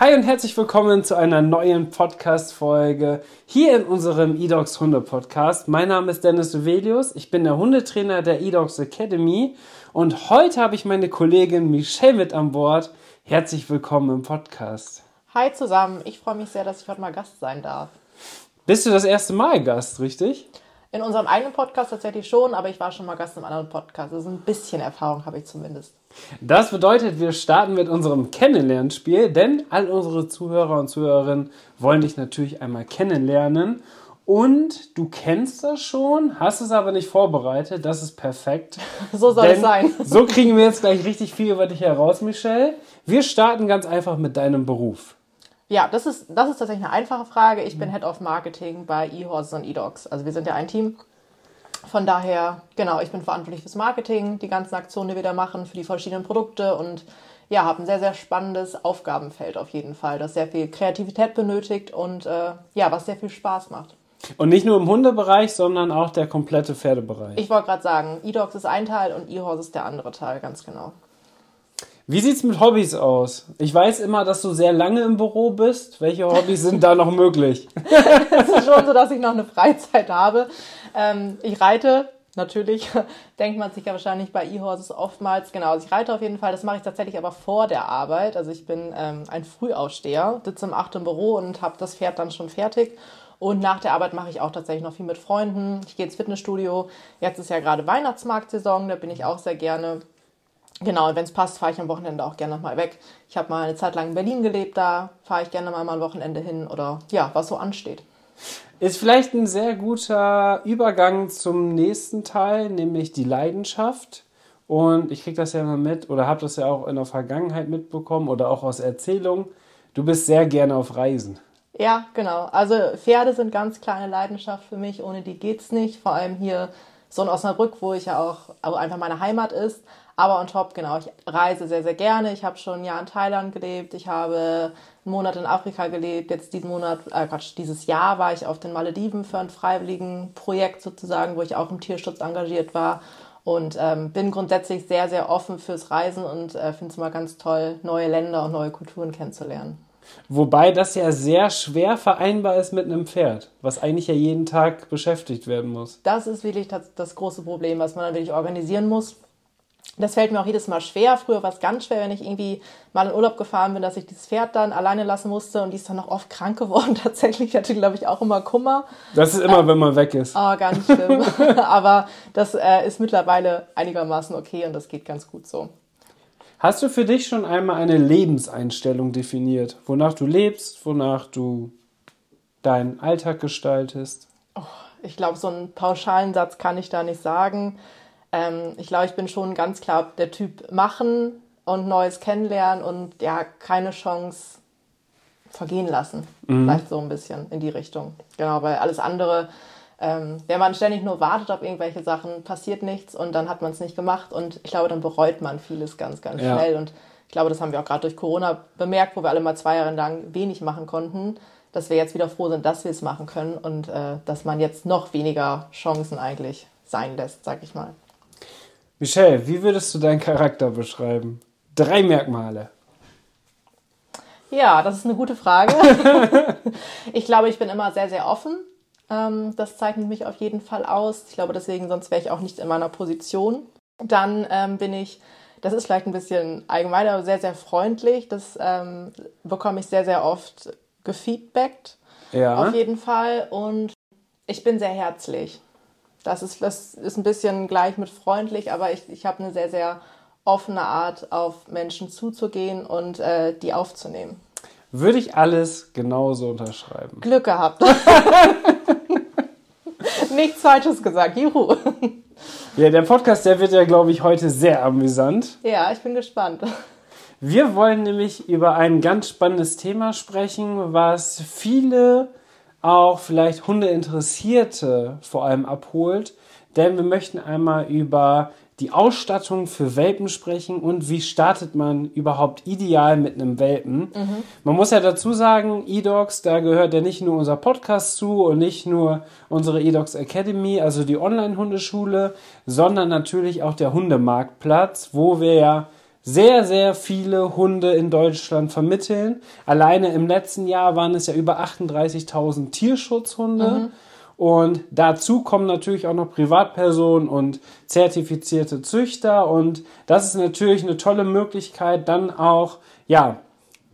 Hi und herzlich willkommen zu einer neuen Podcast-Folge hier in unserem eDogs Hunde Podcast. Mein Name ist Dennis Uvelius, ich bin der Hundetrainer der eDogs Academy und heute habe ich meine Kollegin Michelle mit an Bord. Herzlich willkommen im Podcast. Hi zusammen, ich freue mich sehr, dass ich heute mal Gast sein darf. Bist du das erste Mal Gast, richtig? In unserem eigenen Podcast tatsächlich schon, aber ich war schon mal Gast im anderen Podcast. Also ein bisschen Erfahrung habe ich zumindest. Das bedeutet, wir starten mit unserem Kennenlernspiel, denn all unsere Zuhörer und Zuhörerinnen wollen dich natürlich einmal kennenlernen. Und du kennst das schon, hast es aber nicht vorbereitet. Das ist perfekt. So soll Denn es sein. So kriegen wir jetzt gleich richtig viel über dich heraus, Michelle. Wir starten ganz einfach mit deinem Beruf. Ja, das ist, das ist tatsächlich eine einfache Frage. Ich bin Head of Marketing bei eHorses und eDogs. Also wir sind ja ein Team. Von daher, genau, ich bin verantwortlich fürs Marketing, die ganzen Aktionen, die wir da machen, für die verschiedenen Produkte und ja, habe ein sehr, sehr spannendes Aufgabenfeld auf jeden Fall, das sehr viel Kreativität benötigt und äh, ja, was sehr viel Spaß macht. Und nicht nur im Hundebereich, sondern auch der komplette Pferdebereich. Ich wollte gerade sagen, eDogs ist ein Teil und eHorse ist der andere Teil, ganz genau. Wie sieht's mit Hobbys aus? Ich weiß immer, dass du sehr lange im Büro bist. Welche Hobbys sind da noch möglich? Es ist schon so, dass ich noch eine Freizeit habe. Ähm, ich reite, natürlich, denkt man sich ja wahrscheinlich bei E-Horses oftmals. Genau, also ich reite auf jeden Fall. Das mache ich tatsächlich aber vor der Arbeit. Also ich bin ähm, ein Frühaufsteher, sitze um 8 im Büro und habe das Pferd dann schon fertig. Und nach der Arbeit mache ich auch tatsächlich noch viel mit Freunden. Ich gehe ins Fitnessstudio. Jetzt ist ja gerade Weihnachtsmarktsaison, da bin ich auch sehr gerne. Genau, und wenn es passt, fahre ich am Wochenende auch gerne nochmal weg. Ich habe mal eine Zeit lang in Berlin gelebt, da fahre ich gerne mal ein Wochenende hin oder ja, was so ansteht. Ist vielleicht ein sehr guter Übergang zum nächsten Teil, nämlich die Leidenschaft. Und ich kriege das ja immer mit oder habe das ja auch in der Vergangenheit mitbekommen oder auch aus Erzählungen. Du bist sehr gerne auf Reisen. Ja, genau. Also Pferde sind ganz kleine Leidenschaft für mich. Ohne die geht's nicht. Vor allem hier so in Osnabrück, wo ich ja auch also einfach meine Heimat ist. Aber on top, genau, ich reise sehr, sehr gerne. Ich habe schon ein Jahr in Thailand gelebt. Ich habe einen Monat in Afrika gelebt. Jetzt diesen Monat, äh Quatsch, dieses Jahr war ich auf den Malediven für ein freiwilligen Projekt sozusagen, wo ich auch im Tierschutz engagiert war. Und ähm, bin grundsätzlich sehr, sehr offen fürs Reisen und äh, finde es immer ganz toll, neue Länder und neue Kulturen kennenzulernen. Wobei das ja sehr schwer vereinbar ist mit einem Pferd, was eigentlich ja jeden Tag beschäftigt werden muss. Das ist wirklich das, das große Problem, was man dann wirklich organisieren muss. Das fällt mir auch jedes Mal schwer. Früher war es ganz schwer, wenn ich irgendwie mal in Urlaub gefahren bin, dass ich dieses Pferd dann alleine lassen musste und die ist dann noch oft krank geworden. Tatsächlich hatte, glaube ich, auch immer Kummer. Das ist immer, äh, wenn man weg ist. Oh, ganz schlimm. Aber das äh, ist mittlerweile einigermaßen okay und das geht ganz gut so. Hast du für dich schon einmal eine Lebenseinstellung definiert, wonach du lebst, wonach du deinen Alltag gestaltest? Oh, ich glaube, so einen pauschalen Satz kann ich da nicht sagen. Ähm, ich glaube, ich bin schon ganz klar der Typ machen und Neues kennenlernen und ja, keine Chance vergehen lassen. Mhm. Vielleicht so ein bisschen in die Richtung. Genau, weil alles andere, ähm, wenn man ständig nur wartet auf irgendwelche Sachen, passiert nichts und dann hat man es nicht gemacht und ich glaube, dann bereut man vieles ganz, ganz ja. schnell und ich glaube, das haben wir auch gerade durch Corona bemerkt, wo wir alle mal zwei Jahre lang wenig machen konnten, dass wir jetzt wieder froh sind, dass wir es machen können und äh, dass man jetzt noch weniger Chancen eigentlich sein lässt, sag ich mal. Michelle, wie würdest du deinen Charakter beschreiben? Drei Merkmale. Ja, das ist eine gute Frage. ich glaube, ich bin immer sehr, sehr offen. Ähm, das zeichnet mich auf jeden Fall aus. Ich glaube, deswegen, sonst wäre ich auch nicht in meiner Position. Dann ähm, bin ich, das ist vielleicht ein bisschen allgemein, aber sehr, sehr freundlich. Das ähm, bekomme ich sehr, sehr oft gefeedbackt. Ja. Auf jeden Fall. Und ich bin sehr herzlich. Das ist, das ist ein bisschen gleich mit freundlich, aber ich, ich habe eine sehr, sehr offene Art, auf Menschen zuzugehen und äh, die aufzunehmen. Würde ich alles genauso unterschreiben. Glück gehabt. Nichts Falsches gesagt. Juhu. Ja, der Podcast, der wird ja, glaube ich, heute sehr amüsant. Ja, ich bin gespannt. Wir wollen nämlich über ein ganz spannendes Thema sprechen, was viele auch vielleicht Hundeinteressierte vor allem abholt, denn wir möchten einmal über die Ausstattung für Welpen sprechen und wie startet man überhaupt ideal mit einem Welpen. Mhm. Man muss ja dazu sagen, eDogs, da gehört ja nicht nur unser Podcast zu und nicht nur unsere eDogs Academy, also die Online-Hundeschule, sondern natürlich auch der Hundemarktplatz, wo wir ja sehr, sehr viele Hunde in Deutschland vermitteln. Alleine im letzten Jahr waren es ja über 38.000 Tierschutzhunde. Mhm. Und dazu kommen natürlich auch noch Privatpersonen und zertifizierte Züchter. Und das ist natürlich eine tolle Möglichkeit, dann auch, ja,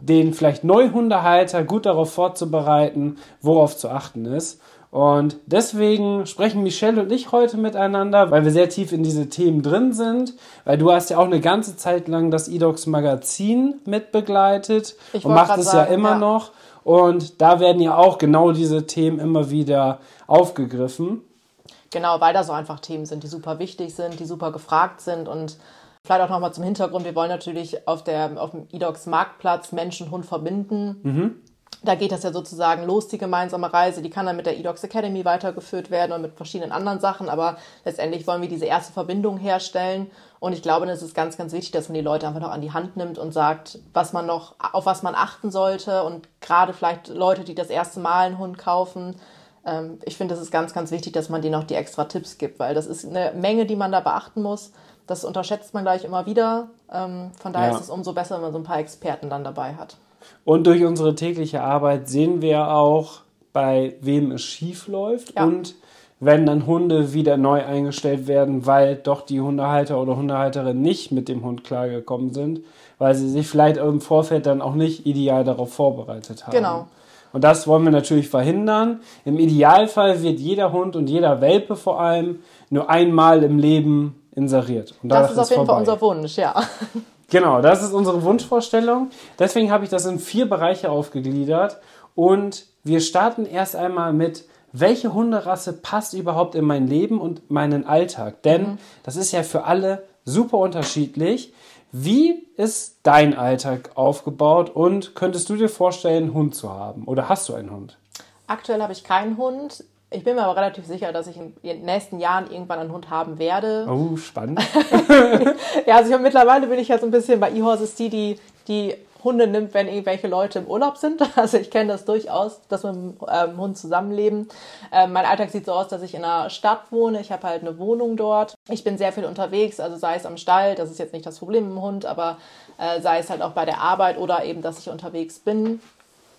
den vielleicht Neuhundehalter gut darauf vorzubereiten, worauf zu achten ist. Und deswegen sprechen Michelle und ich heute miteinander, weil wir sehr tief in diese Themen drin sind. Weil du hast ja auch eine ganze Zeit lang das eDocs Magazin mitbegleitet ich und macht es sagen, ja immer ja. noch. Und da werden ja auch genau diese Themen immer wieder aufgegriffen. Genau, weil da so einfach Themen sind, die super wichtig sind, die super gefragt sind und vielleicht auch nochmal zum Hintergrund, wir wollen natürlich auf, der, auf dem eDocs Marktplatz Mensch und Hund verbinden. Mhm. Da geht das ja sozusagen los, die gemeinsame Reise. Die kann dann mit der eDocs Academy weitergeführt werden und mit verschiedenen anderen Sachen. Aber letztendlich wollen wir diese erste Verbindung herstellen. Und ich glaube, es ist ganz, ganz wichtig, dass man die Leute einfach noch an die Hand nimmt und sagt, was man noch, auf was man achten sollte. Und gerade vielleicht Leute, die das erste Mal einen Hund kaufen, ähm, ich finde, es ist ganz, ganz wichtig, dass man denen auch die extra Tipps gibt, weil das ist eine Menge, die man da beachten muss. Das unterschätzt man gleich immer wieder. Ähm, von daher ja. ist es umso besser, wenn man so ein paar Experten dann dabei hat. Und durch unsere tägliche Arbeit sehen wir auch, bei wem es schief läuft ja. und wenn dann Hunde wieder neu eingestellt werden, weil doch die Hundehalter oder Hundehalterin nicht mit dem Hund klargekommen sind, weil sie sich vielleicht im Vorfeld dann auch nicht ideal darauf vorbereitet haben. Genau. Und das wollen wir natürlich verhindern. Im Idealfall wird jeder Hund und jeder Welpe vor allem nur einmal im Leben inseriert. Und das ist auf jeden vorbei. Fall unser Wunsch, ja. Genau, das ist unsere Wunschvorstellung. Deswegen habe ich das in vier Bereiche aufgegliedert. Und wir starten erst einmal mit, welche Hunderasse passt überhaupt in mein Leben und meinen Alltag? Denn mhm. das ist ja für alle super unterschiedlich. Wie ist dein Alltag aufgebaut und könntest du dir vorstellen, einen Hund zu haben? Oder hast du einen Hund? Aktuell habe ich keinen Hund. Ich bin mir aber relativ sicher, dass ich in den nächsten Jahren irgendwann einen Hund haben werde. Oh, spannend. ja, also ich, mittlerweile bin ich ja so ein bisschen bei E-Horses die, die, die Hunde nimmt, wenn irgendwelche Leute im Urlaub sind. Also ich kenne das durchaus, dass wir mit dem ähm, Hund zusammenleben. Ähm, mein Alltag sieht so aus, dass ich in einer Stadt wohne. Ich habe halt eine Wohnung dort. Ich bin sehr viel unterwegs, also sei es am Stall, das ist jetzt nicht das Problem mit dem Hund, aber äh, sei es halt auch bei der Arbeit oder eben, dass ich unterwegs bin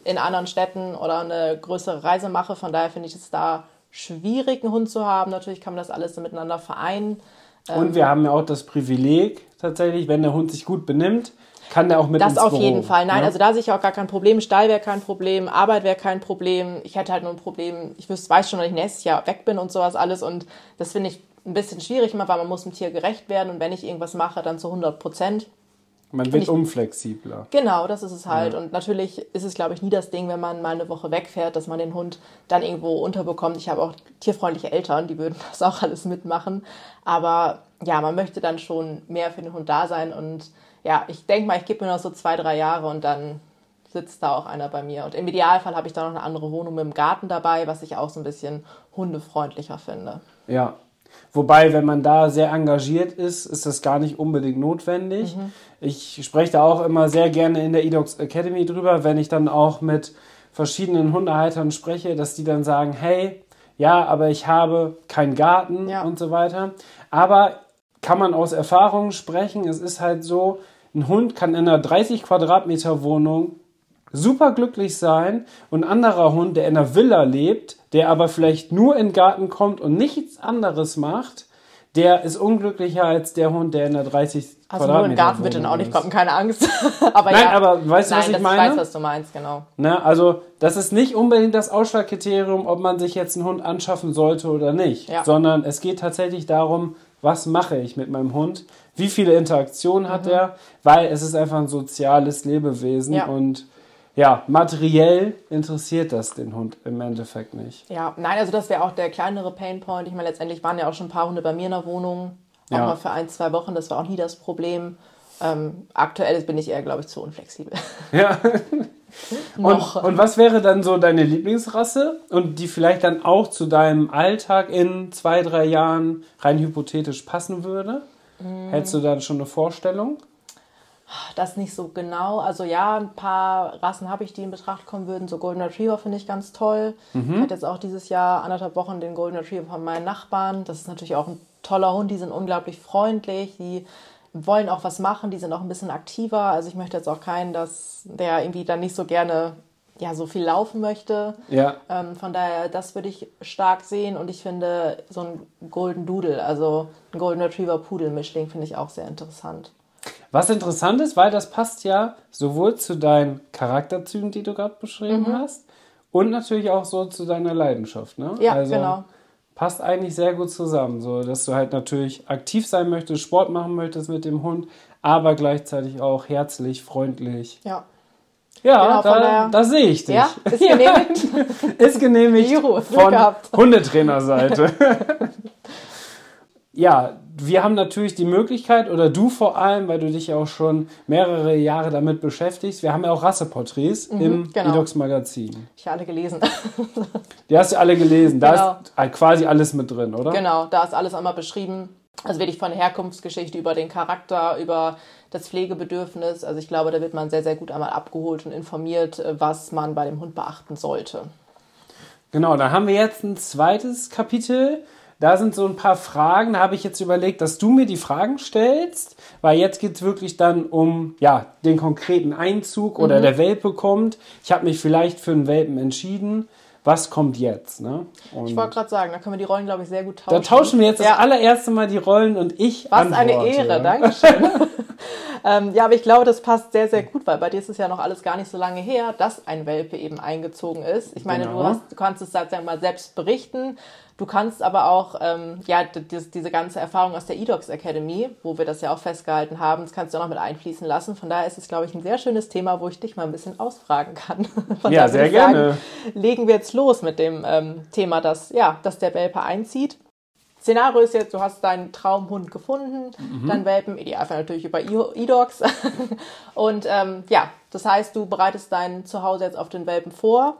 in anderen Städten oder eine größere Reise mache. Von daher finde ich es da schwierig, einen Hund zu haben. Natürlich kann man das alles miteinander vereinen. Und wir haben ja auch das Privileg tatsächlich, wenn der Hund sich gut benimmt, kann der auch mit Das auf Büro, jeden Fall. Nein, ne? also da sehe ich auch gar kein Problem. Stall wäre kein Problem, Arbeit wäre kein Problem. Ich hätte halt nur ein Problem, ich wüsste, weiß schon, dass ich nächstes Jahr weg bin und sowas alles. Und das finde ich ein bisschen schwierig immer, weil man muss dem Tier gerecht werden. Und wenn ich irgendwas mache, dann zu 100 Prozent. Man wird ich, unflexibler. Genau, das ist es halt. Ja. Und natürlich ist es, glaube ich, nie das Ding, wenn man mal eine Woche wegfährt, dass man den Hund dann irgendwo unterbekommt. Ich habe auch tierfreundliche Eltern, die würden das auch alles mitmachen. Aber ja, man möchte dann schon mehr für den Hund da sein und ja, ich denke mal, ich gebe mir noch so zwei, drei Jahre und dann sitzt da auch einer bei mir. Und im Idealfall habe ich da noch eine andere Wohnung mit dem Garten dabei, was ich auch so ein bisschen hundefreundlicher finde. Ja. Wobei, wenn man da sehr engagiert ist, ist das gar nicht unbedingt notwendig. Mhm. Ich spreche da auch immer sehr gerne in der eDocs Academy drüber, wenn ich dann auch mit verschiedenen Hundehaltern spreche, dass die dann sagen, hey, ja, aber ich habe keinen Garten ja. und so weiter. Aber kann man aus Erfahrung sprechen, es ist halt so, ein Hund kann in einer 30 Quadratmeter Wohnung super glücklich sein und ein anderer Hund, der in einer Villa lebt, der aber vielleicht nur in den Garten kommt und nichts anderes macht, der ist unglücklicher als der Hund, der in der 30 also Quadratmeter nur im Garten wird dann auch nicht kommen, keine Angst. aber Nein, ja. aber weißt du, Nein, was ich meine? Ich weiß, was du meinst, genau. Ne, also das ist nicht unbedingt das Ausschlagkriterium, ob man sich jetzt einen Hund anschaffen sollte oder nicht, ja. sondern es geht tatsächlich darum, was mache ich mit meinem Hund, wie viele Interaktionen hat mhm. er, weil es ist einfach ein soziales Lebewesen ja. und ja, materiell interessiert das den Hund im Endeffekt nicht. Ja, nein, also das wäre auch der kleinere Painpoint. Ich meine, letztendlich waren ja auch schon ein paar Hunde bei mir in der Wohnung, auch ja. mal für ein, zwei Wochen, das war auch nie das Problem. Ähm, aktuell bin ich eher, glaube ich, zu unflexibel. Ja. und, und was wäre dann so deine Lieblingsrasse und die vielleicht dann auch zu deinem Alltag in zwei, drei Jahren rein hypothetisch passen würde? Mm. Hättest du dann schon eine Vorstellung? Das nicht so genau. Also ja, ein paar Rassen habe ich, die in Betracht kommen würden. So Golden Retriever finde ich ganz toll. Mhm. Ich hatte jetzt auch dieses Jahr anderthalb Wochen den Golden Retriever von meinen Nachbarn. Das ist natürlich auch ein toller Hund. Die sind unglaublich freundlich. Die wollen auch was machen. Die sind auch ein bisschen aktiver. Also ich möchte jetzt auch keinen, dass der irgendwie dann nicht so gerne ja, so viel laufen möchte. Ja. Ähm, von daher, das würde ich stark sehen. Und ich finde so ein Golden Doodle, also ein Golden Retriever Pudel Mischling, finde ich auch sehr interessant. Was interessant ist, weil das passt ja sowohl zu deinen Charakterzügen, die du gerade beschrieben mhm. hast, und natürlich auch so zu deiner Leidenschaft. Ne? Ja, also, genau. Passt eigentlich sehr gut zusammen, so dass du halt natürlich aktiv sein möchtest, Sport machen möchtest mit dem Hund, aber gleichzeitig auch herzlich, freundlich. Ja. Ja, genau, da, da, sehe ich dich. Ja, ist genehmigt. ist genehmigt Juhu, von Hundetrainerseite. ja, wir haben natürlich die Möglichkeit, oder du vor allem, weil du dich ja auch schon mehrere Jahre damit beschäftigst, wir haben ja auch Rasseporträts mhm, im genau. Edox Magazin. Ich habe alle gelesen. die hast du alle gelesen. Da genau. ist quasi alles mit drin, oder? Genau, da ist alles einmal beschrieben. Also wirklich von der Herkunftsgeschichte über den Charakter, über das Pflegebedürfnis. Also ich glaube, da wird man sehr, sehr gut einmal abgeholt und informiert, was man bei dem Hund beachten sollte. Genau, da haben wir jetzt ein zweites Kapitel da sind so ein paar Fragen, da habe ich jetzt überlegt, dass du mir die Fragen stellst, weil jetzt geht es wirklich dann um ja, den konkreten Einzug oder mhm. der Welpe kommt. Ich habe mich vielleicht für einen Welpen entschieden. Was kommt jetzt? Ne? ich wollte gerade sagen, da können wir die Rollen, glaube ich, sehr gut tauschen. Da tauschen wir jetzt ja. das allererste Mal die Rollen und ich. Was antworte. eine Ehre, danke schön. ähm, ja, aber ich glaube, das passt sehr, sehr gut, weil bei dir ist es ja noch alles gar nicht so lange her, dass ein Welpe eben eingezogen ist. Ich meine, genau. du, hast, du kannst es sozusagen mal selbst berichten. Du kannst aber auch, ähm, ja, die, diese ganze Erfahrung aus der eDocs Academy, wo wir das ja auch festgehalten haben, das kannst du auch noch mit einfließen lassen. Von daher ist es, glaube ich, ein sehr schönes Thema, wo ich dich mal ein bisschen ausfragen kann. Von ja, sehr gerne. Sagen, legen wir jetzt los mit dem ähm, Thema, dass, ja, dass der Welpe einzieht. Szenario ist jetzt, du hast deinen Traumhund gefunden, mhm. deinen Welpen, idealfall natürlich über eDocs. Und ähm, ja, das heißt, du bereitest dein Zuhause jetzt auf den Welpen vor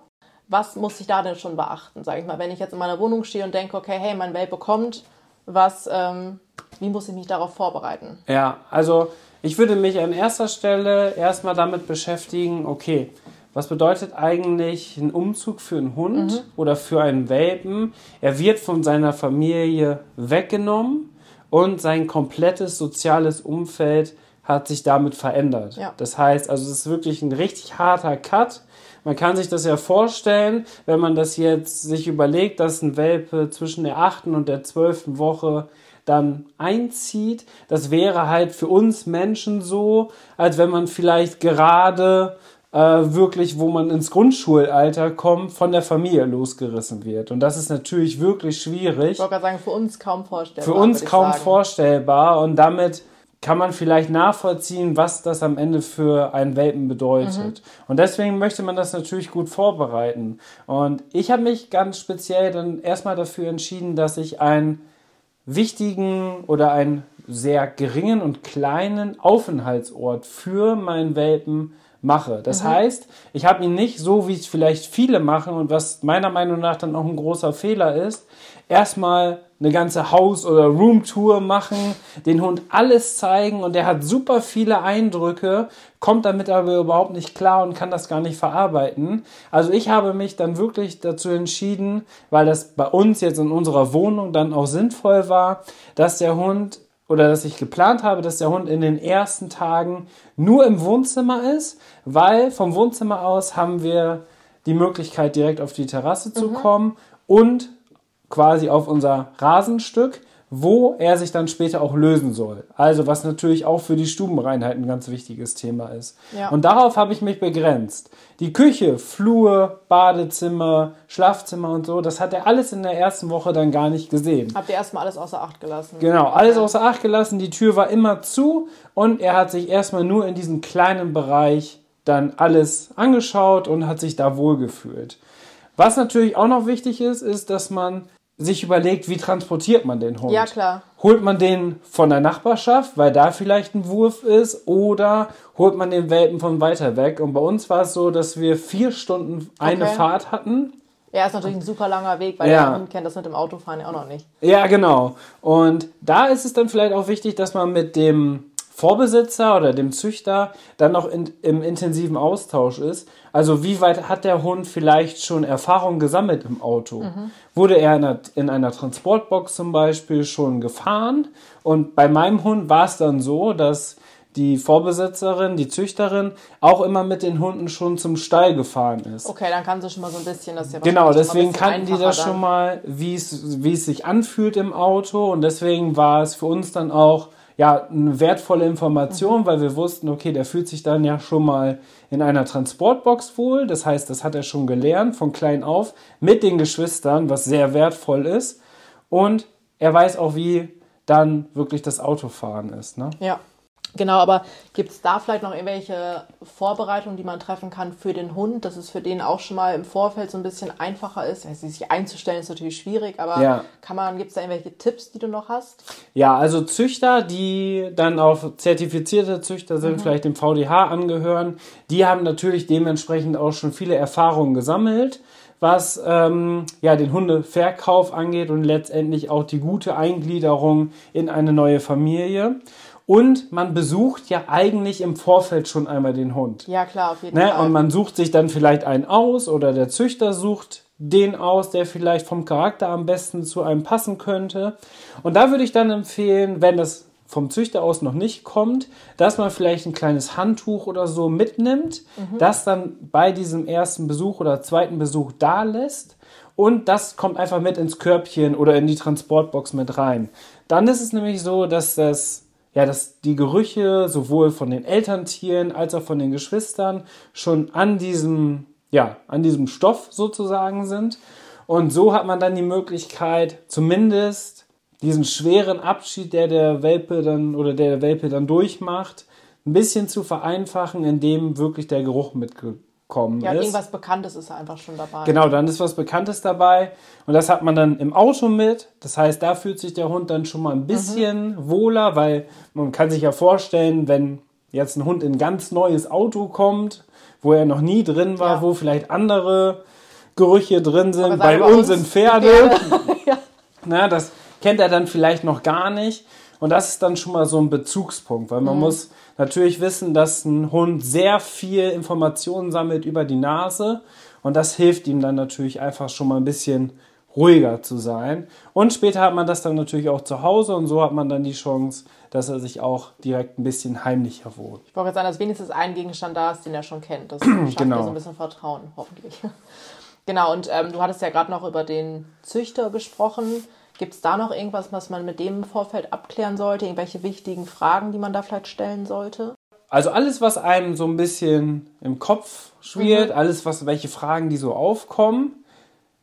was muss ich da denn schon beachten, sage ich mal, wenn ich jetzt in meiner Wohnung stehe und denke, okay, hey, mein Welpe kommt, was, ähm, wie muss ich mich darauf vorbereiten? Ja, also ich würde mich an erster Stelle erstmal damit beschäftigen, okay, was bedeutet eigentlich ein Umzug für einen Hund mhm. oder für einen Welpen? Er wird von seiner Familie weggenommen und sein komplettes soziales Umfeld hat sich damit verändert. Ja. Das heißt, also es ist wirklich ein richtig harter Cut man kann sich das ja vorstellen, wenn man das jetzt sich überlegt, dass ein Welpe zwischen der achten und der zwölften Woche dann einzieht. Das wäre halt für uns Menschen so, als wenn man vielleicht gerade äh, wirklich, wo man ins Grundschulalter kommt, von der Familie losgerissen wird. Und das ist natürlich wirklich schwierig. Ich wollte gerade sagen, für uns kaum vorstellbar. Für uns kaum sagen. vorstellbar. Und damit kann man vielleicht nachvollziehen, was das am Ende für einen Welpen bedeutet. Mhm. Und deswegen möchte man das natürlich gut vorbereiten. Und ich habe mich ganz speziell dann erstmal dafür entschieden, dass ich einen wichtigen oder einen sehr geringen und kleinen Aufenthaltsort für meinen Welpen mache. Das mhm. heißt, ich habe ihn nicht so, wie es vielleicht viele machen und was meiner Meinung nach dann auch ein großer Fehler ist, erstmal eine ganze Haus- oder Roomtour machen, den Hund alles zeigen und der hat super viele Eindrücke, kommt damit aber überhaupt nicht klar und kann das gar nicht verarbeiten. Also ich habe mich dann wirklich dazu entschieden, weil das bei uns jetzt in unserer Wohnung dann auch sinnvoll war, dass der Hund oder dass ich geplant habe, dass der Hund in den ersten Tagen nur im Wohnzimmer ist, weil vom Wohnzimmer aus haben wir die Möglichkeit, direkt auf die Terrasse zu mhm. kommen und quasi auf unser Rasenstück, wo er sich dann später auch lösen soll. Also was natürlich auch für die Stubenreinheit ein ganz wichtiges Thema ist. Ja. Und darauf habe ich mich begrenzt. Die Küche, Flur, Badezimmer, Schlafzimmer und so, das hat er alles in der ersten Woche dann gar nicht gesehen. Habt ihr erstmal alles außer Acht gelassen? Genau, alles außer Acht gelassen. Die Tür war immer zu und er hat sich erstmal nur in diesem kleinen Bereich dann alles angeschaut und hat sich da wohlgefühlt. Was natürlich auch noch wichtig ist, ist, dass man sich überlegt, wie transportiert man den Hund. Ja, klar. Holt man den von der Nachbarschaft, weil da vielleicht ein Wurf ist, oder holt man den Welpen von weiter weg? Und bei uns war es so, dass wir vier Stunden eine Okay. Fahrt hatten. Ja, ist natürlich ein super langer Weg, weil Ja. der Hund kennt das mit dem Autofahren ja auch noch nicht. Ja, genau. Und da ist es dann vielleicht auch wichtig, dass man mit dem Vorbesitzer oder dem Züchter dann noch in, im intensiven Austausch ist. Also wie weit hat der Hund vielleicht schon Erfahrung gesammelt im Auto? Wurde er in einer, in einer Transportbox zum Beispiel schon gefahren? Und bei meinem Hund war es dann so, dass die Vorbesitzerin, die Züchterin, auch immer mit den Hunden schon zum Stall gefahren ist. Okay, dann kann sie schon mal so ein bisschen, das ja Genau, deswegen kannten die das dann. schon mal, wie es sich anfühlt im Auto und deswegen war es für uns dann auch ja, eine wertvolle Information, weil wir wussten, okay, der fühlt sich dann ja schon mal in einer Transportbox wohl. Das heißt, das hat er schon gelernt von klein auf mit den Geschwistern, was sehr wertvoll ist. Und er weiß auch, wie dann wirklich das Autofahren ist. Ne? Ja, genau, aber gibt es da vielleicht noch irgendwelche Vorbereitungen, die man treffen kann für den Hund, dass es für den auch schon mal im Vorfeld so ein bisschen einfacher ist? Ja, sich einzustellen ist natürlich schwierig, aber Ja. kann man, gibt es da irgendwelche Tipps, die du noch hast? Ja, also Züchter, die dann auch zertifizierte Züchter sind, vielleicht dem VDH angehören, die haben natürlich dementsprechend auch schon viele Erfahrungen gesammelt, was ähm, ja, den Hundeverkauf angeht und letztendlich auch die gute Eingliederung in eine neue Familie. Und man besucht ja eigentlich im Vorfeld schon einmal den Hund. Ja, klar, auf jeden Ne? Fall. Und man sucht sich dann vielleicht einen aus oder der Züchter sucht den aus, der vielleicht vom Charakter am besten zu einem passen könnte. Und da würde ich dann empfehlen, wenn das vom Züchter aus noch nicht kommt, dass man vielleicht ein kleines Handtuch oder so mitnimmt, das dann bei diesem ersten Besuch oder zweiten Besuch da lässt und das kommt einfach mit ins Körbchen oder in die Transportbox mit rein. Dann ist es nämlich so, dass das ja, dass die Gerüche sowohl von den Elterntieren als auch von den Geschwistern schon an diesem, ja, an diesem Stoff sozusagen sind. Und so hat man dann die Möglichkeit, zumindest diesen schweren Abschied, der der Welpe dann oder der, der Welpe dann durchmacht, ein bisschen zu vereinfachen, indem wirklich der Geruch mitgekommen ja, ist. irgendwas Bekanntes ist einfach schon dabei. Genau, dann ist was Bekanntes dabei. Und das hat man dann im Auto mit. Das heißt, da fühlt sich der Hund dann schon mal ein bisschen wohler, weil man kann sich ja vorstellen, wenn jetzt ein Hund in ein ganz neues Auto kommt, wo er noch nie drin war, Ja. wo vielleicht andere Gerüche drin sind. Bei uns sind Pferde. ja. Na, das kennt er dann vielleicht noch gar nicht. Und das ist dann schon mal so ein Bezugspunkt, weil man Mhm. muss natürlich wissen, dass ein Hund sehr viel Informationen sammelt über die Nase. Und das hilft ihm dann natürlich einfach schon mal ein bisschen ruhiger zu sein. Und später hat man das dann natürlich auch zu Hause und so hat man dann die Chance, dass er sich auch direkt ein bisschen heimlicher wohnt. Ich wollte jetzt sagen, dass wenigstens ein Gegenstand da ist, den er schon kennt. Das schafft Genau. so ein bisschen Vertrauen, hoffentlich. Genau, und ähm, du hattest ja gerade noch über den Züchter gesprochen. Gibt es da noch irgendwas, was man mit dem im Vorfeld abklären sollte? Irgendwelche wichtigen Fragen, die man da vielleicht stellen sollte? Also alles, was einem so ein bisschen im Kopf schwirrt, Mhm. alles, was, welche Fragen, die so aufkommen,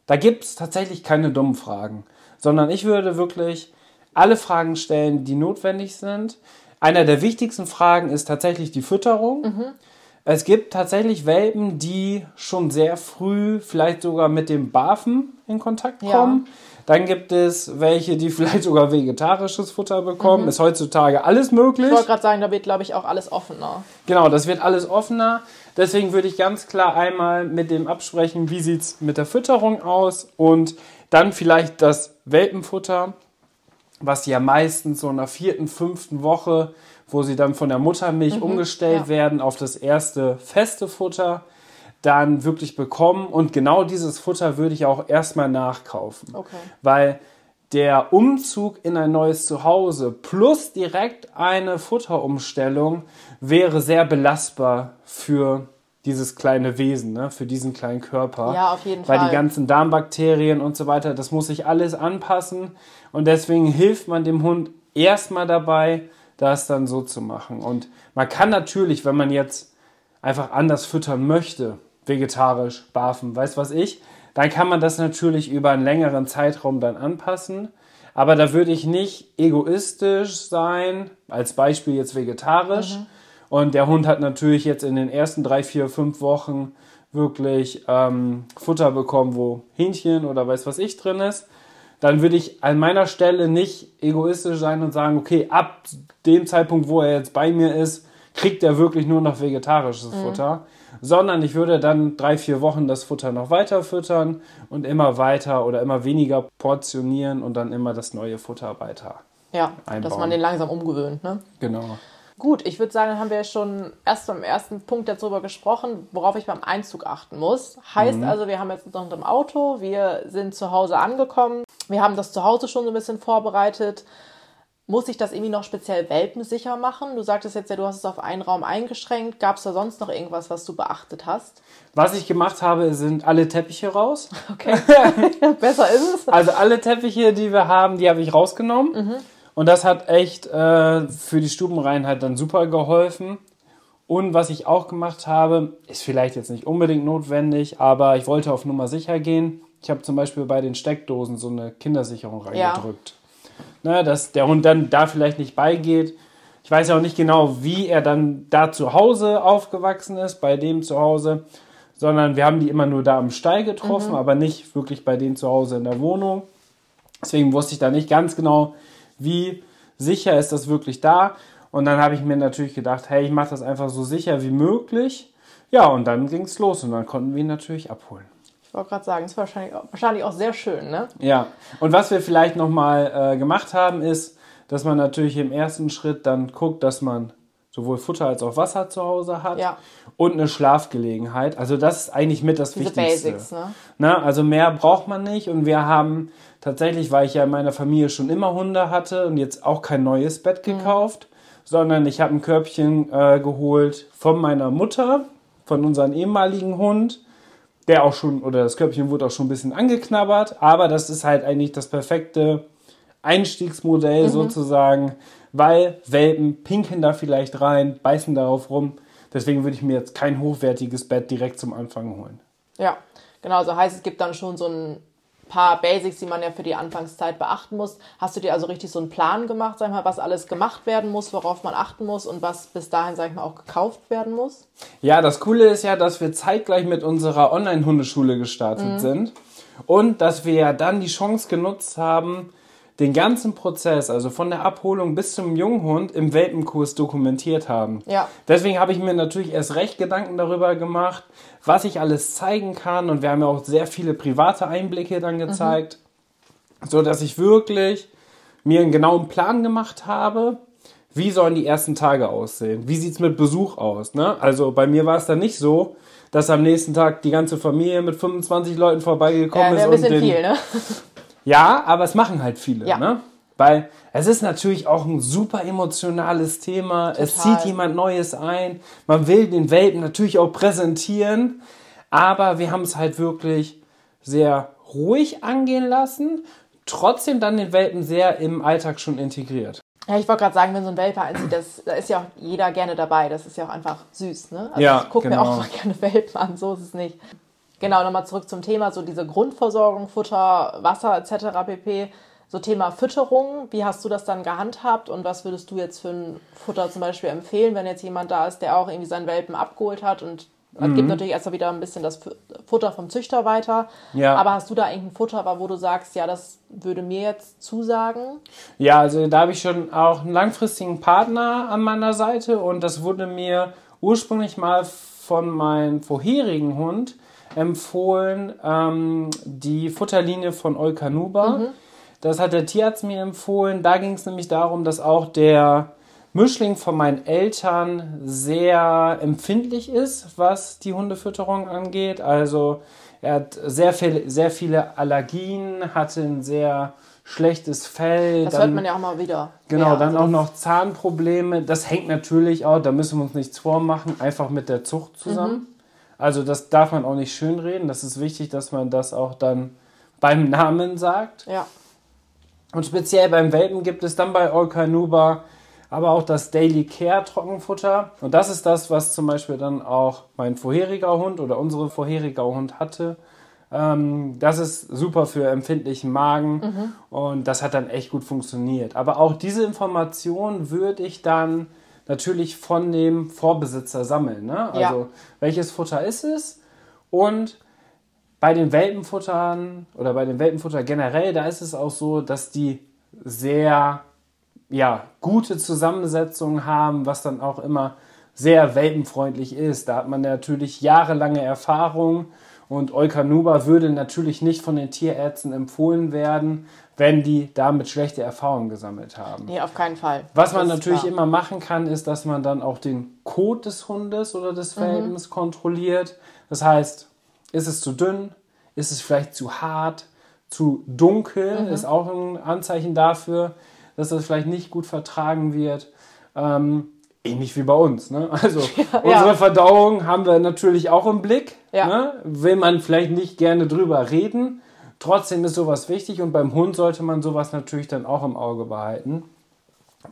da gibt es tatsächlich keine dummen Fragen, sondern ich würde wirklich alle Fragen stellen, die notwendig sind. Einer der wichtigsten Fragen ist tatsächlich die Fütterung. Mhm. Es gibt tatsächlich Welpen, die schon sehr früh vielleicht sogar mit dem Barfen in Kontakt Ja. Dann gibt es welche, die vielleicht sogar vegetarisches Futter bekommen. Ist heutzutage alles möglich. Mhm. Ich wollte gerade sagen, da wird, glaube ich, auch alles offener. Genau, das wird alles offener. Deswegen würde ich ganz klar einmal mit dem absprechen, wie sieht es mit der Fütterung aus und dann vielleicht das Welpenfutter, was ja meistens so in der vierten, fünften Woche, wo sie dann von der Muttermilch umgestellt ja. werden auf das erste feste Futter, dann wirklich bekommen. Und genau dieses Futter würde ich auch erstmal nachkaufen. Okay. Weil der Umzug in ein neues Zuhause plus direkt eine Futterumstellung wäre sehr belastbar für dieses kleine Wesen, ne? für diesen kleinen Körper. Ja, auf jeden Weil Fall. die ganzen Darmbakterien und so weiter, das muss sich alles anpassen. Und deswegen hilft man dem Hund erstmal dabei, das dann so zu machen. Und man kann natürlich, wenn man jetzt einfach anders füttern möchte, vegetarisch, barfen, weiß was ich, dann kann man das natürlich über einen längeren Zeitraum dann anpassen. Aber da würde ich nicht egoistisch sein, als Beispiel jetzt vegetarisch. Und der Hund hat natürlich jetzt in den ersten drei, vier, fünf Wochen wirklich ähm, Futter bekommen, wo Hähnchen oder weiß was ich drin ist. dann würde ich an meiner Stelle nicht egoistisch sein und sagen, okay, ab dem Zeitpunkt, wo er jetzt bei mir ist, kriegt er wirklich nur noch vegetarisches mhm. Futter, sondern ich würde dann drei, vier Wochen das Futter noch weiter füttern und immer weiter oder immer weniger portionieren und dann immer das neue Futter weiter. Ja, einbauen. dass man den langsam umgewöhnt, ne? Genau. Gut, ich würde sagen, dann haben wir schon erst beim ersten Punkt darüber gesprochen, worauf ich beim Einzug achten muss. Heißt mhm. also, wir haben jetzt noch im Auto, wir sind zu Hause angekommen, wir haben das zu Hause schon so ein bisschen vorbereitet. Muss ich das irgendwie noch speziell welpensicher machen? Du sagtest jetzt ja, du hast es auf einen Raum eingeschränkt. Gab es da sonst noch irgendwas, was du beachtet hast? Was ich gemacht habe, sind alle Teppiche raus. Okay. Besser ist es. Also alle Teppiche, die wir haben, die habe ich rausgenommen. Mhm. Und das hat echt äh, für die Stubenreinheit dann super geholfen. Und was ich auch gemacht habe, ist vielleicht jetzt nicht unbedingt notwendig, aber ich wollte auf Nummer sicher gehen. Ich habe zum Beispiel bei den Steckdosen so eine Kindersicherung reingedrückt. Ja. Ne, dass der Hund dann da vielleicht nicht beigeht. Ich weiß ja auch nicht genau, wie er dann da zu Hause aufgewachsen ist, bei dem zu Hause, sondern wir haben die immer nur da am Stall getroffen, mhm. aber nicht wirklich bei denen zu Hause in der Wohnung. Deswegen wusste ich da nicht ganz genau, wie sicher ist das wirklich da. Und dann habe ich mir natürlich gedacht, hey, ich mache das einfach so sicher wie möglich. Ja, und dann ging es los und dann konnten wir ihn natürlich abholen. Ich wollte gerade sagen, es war wahrscheinlich, wahrscheinlich auch sehr schön, ne? Ja, und was wir vielleicht nochmal äh, gemacht haben, ist, dass man natürlich im ersten Schritt dann guckt, dass man sowohl Futter als auch Wasser zu Hause hat ja. und eine Schlafgelegenheit. Also das ist eigentlich mit das Diese Wichtigste. Basics, ne? Na, also mehr braucht man nicht und wir haben tatsächlich, weil ich ja in meiner Familie schon immer Hunde hatte und jetzt auch kein neues Bett mhm. gekauft, mhm. sondern ich habe ein Körbchen äh, geholt von meiner Mutter, von unserem ehemaligen Hund, der auch schon, oder das Körbchen wurde auch schon ein bisschen angeknabbert, aber das ist halt eigentlich das perfekte Einstiegsmodell mhm. sozusagen, weil Welpen pinkeln da vielleicht rein, beißen darauf rum. Deswegen würde ich mir jetzt kein hochwertiges Bett direkt zum Anfang holen. Ja, genau. So heißt, es gibt dann schon so ein paar Basics, die man ja für die Anfangszeit beachten muss. Hast du dir also richtig so einen Plan gemacht, sag mal, was alles gemacht werden muss, worauf man achten muss und was bis dahin, sag ich mal, auch gekauft werden muss? Ja, das Coole ist ja, dass wir zeitgleich mit unserer Online-Hundeschule gestartet mhm. sind und dass wir ja dann die Chance genutzt haben, den ganzen Prozess, also von der Abholung bis zum Junghund, im Welpenkurs dokumentiert haben. Ja. Deswegen habe ich mir natürlich erst recht Gedanken darüber gemacht, was ich alles zeigen kann. Und wir haben ja auch sehr viele private Einblicke dann gezeigt, mhm. so dass ich wirklich mir einen genauen Plan gemacht habe. Wie sollen die ersten Tage aussehen? Wie sieht es mit Besuch aus? Ne? Also bei mir war es dann nicht so, dass am nächsten Tag die ganze Familie mit 25 Leuten vorbeigekommen ja, ist. Ein bisschen viel, ne? Ja, aber es machen halt viele, ja. ne? Weil es ist natürlich auch ein super emotionales Thema. Total. Es zieht jemand Neues ein. Man will den Welpen natürlich auch präsentieren. Aber wir haben es halt wirklich sehr ruhig angehen lassen. Trotzdem dann den Welpen sehr im Alltag schon integriert. Ja, ich wollte gerade sagen, wenn so ein Welpe einzieht, das, da ist ja auch jeder gerne dabei. Das ist ja auch einfach süß, ne? Also ja, ich gucke genau. mir auch mal gerne Welpen an, so ist es nicht. Genau, nochmal zurück zum Thema, so diese Grundversorgung, Futter, Wasser etc. pp. So Thema Fütterung, wie hast du das dann gehandhabt und was würdest du jetzt für ein Futter zum Beispiel empfehlen, wenn jetzt jemand da ist, der auch irgendwie seinen Welpen abgeholt hat und mhm. gibt natürlich erstmal wieder ein bisschen das Futter vom Züchter weiter. Ja. Aber hast du da irgendein Futter, wo du sagst, ja, das würde mir jetzt zusagen? Ja, also da habe ich schon auch einen langfristigen Partner an meiner Seite und das wurde mir ursprünglich mal von meinem vorherigen Hund empfohlen ähm, die Futterlinie von Eukanuba. Mhm. Das hat der Tierarzt mir empfohlen. Da ging es nämlich darum, dass auch der Mischling von meinen Eltern sehr empfindlich ist, was die Hundefütterung angeht. Also er hat sehr, viel, sehr viele Allergien, hatte ein sehr schlechtes Fell. Das dann, hört man ja auch mal wieder. Genau, ja, dann also auch noch Zahnprobleme. Das hängt natürlich auch, da müssen wir uns nichts vormachen, einfach mit der Zucht zusammen. Mhm. Also das darf man auch nicht schönreden. Das ist wichtig, dass man das auch dann beim Namen sagt. Ja. Und speziell beim Welpen gibt es dann bei Olkanuba aber auch das Daily Care Trockenfutter. Und das ist das, was zum Beispiel dann auch mein vorheriger Hund oder unsere vorheriger Hund hatte. Ähm, das ist super für empfindlichen Magen mhm. und das hat dann echt gut funktioniert. Aber auch diese Information würde ich dann natürlich von dem Vorbesitzer sammeln. Ne? Also ja. welches Futter ist es? Und bei den Welpenfuttern oder bei den Welpenfutter generell, da ist es auch so, dass die sehr ja, gute Zusammensetzungen haben, was dann auch immer sehr welpenfreundlich ist. Da hat man natürlich jahrelange Erfahrung und Eukanuba würde natürlich nicht von den Tierärzten empfohlen werden, wenn die damit schlechte Erfahrungen gesammelt haben. Nee, auf keinen Fall. Was man natürlich klar. immer machen kann, ist, dass man dann auch den Kot des Hundes oder des. Welpens mhm. kontrolliert. Das heißt, ist es zu dünn? Ist es vielleicht zu hart? Zu dunkel? Mhm. Ist auch ein Anzeichen dafür, dass das vielleicht nicht gut vertragen wird. Ähm, ähnlich wie bei uns. Ne? Also ja, unsere ja. Verdauung haben wir natürlich auch im Blick. Ja. Ne? Will man vielleicht nicht gerne drüber reden. Trotzdem ist sowas wichtig und beim Hund sollte man sowas natürlich dann auch im Auge behalten.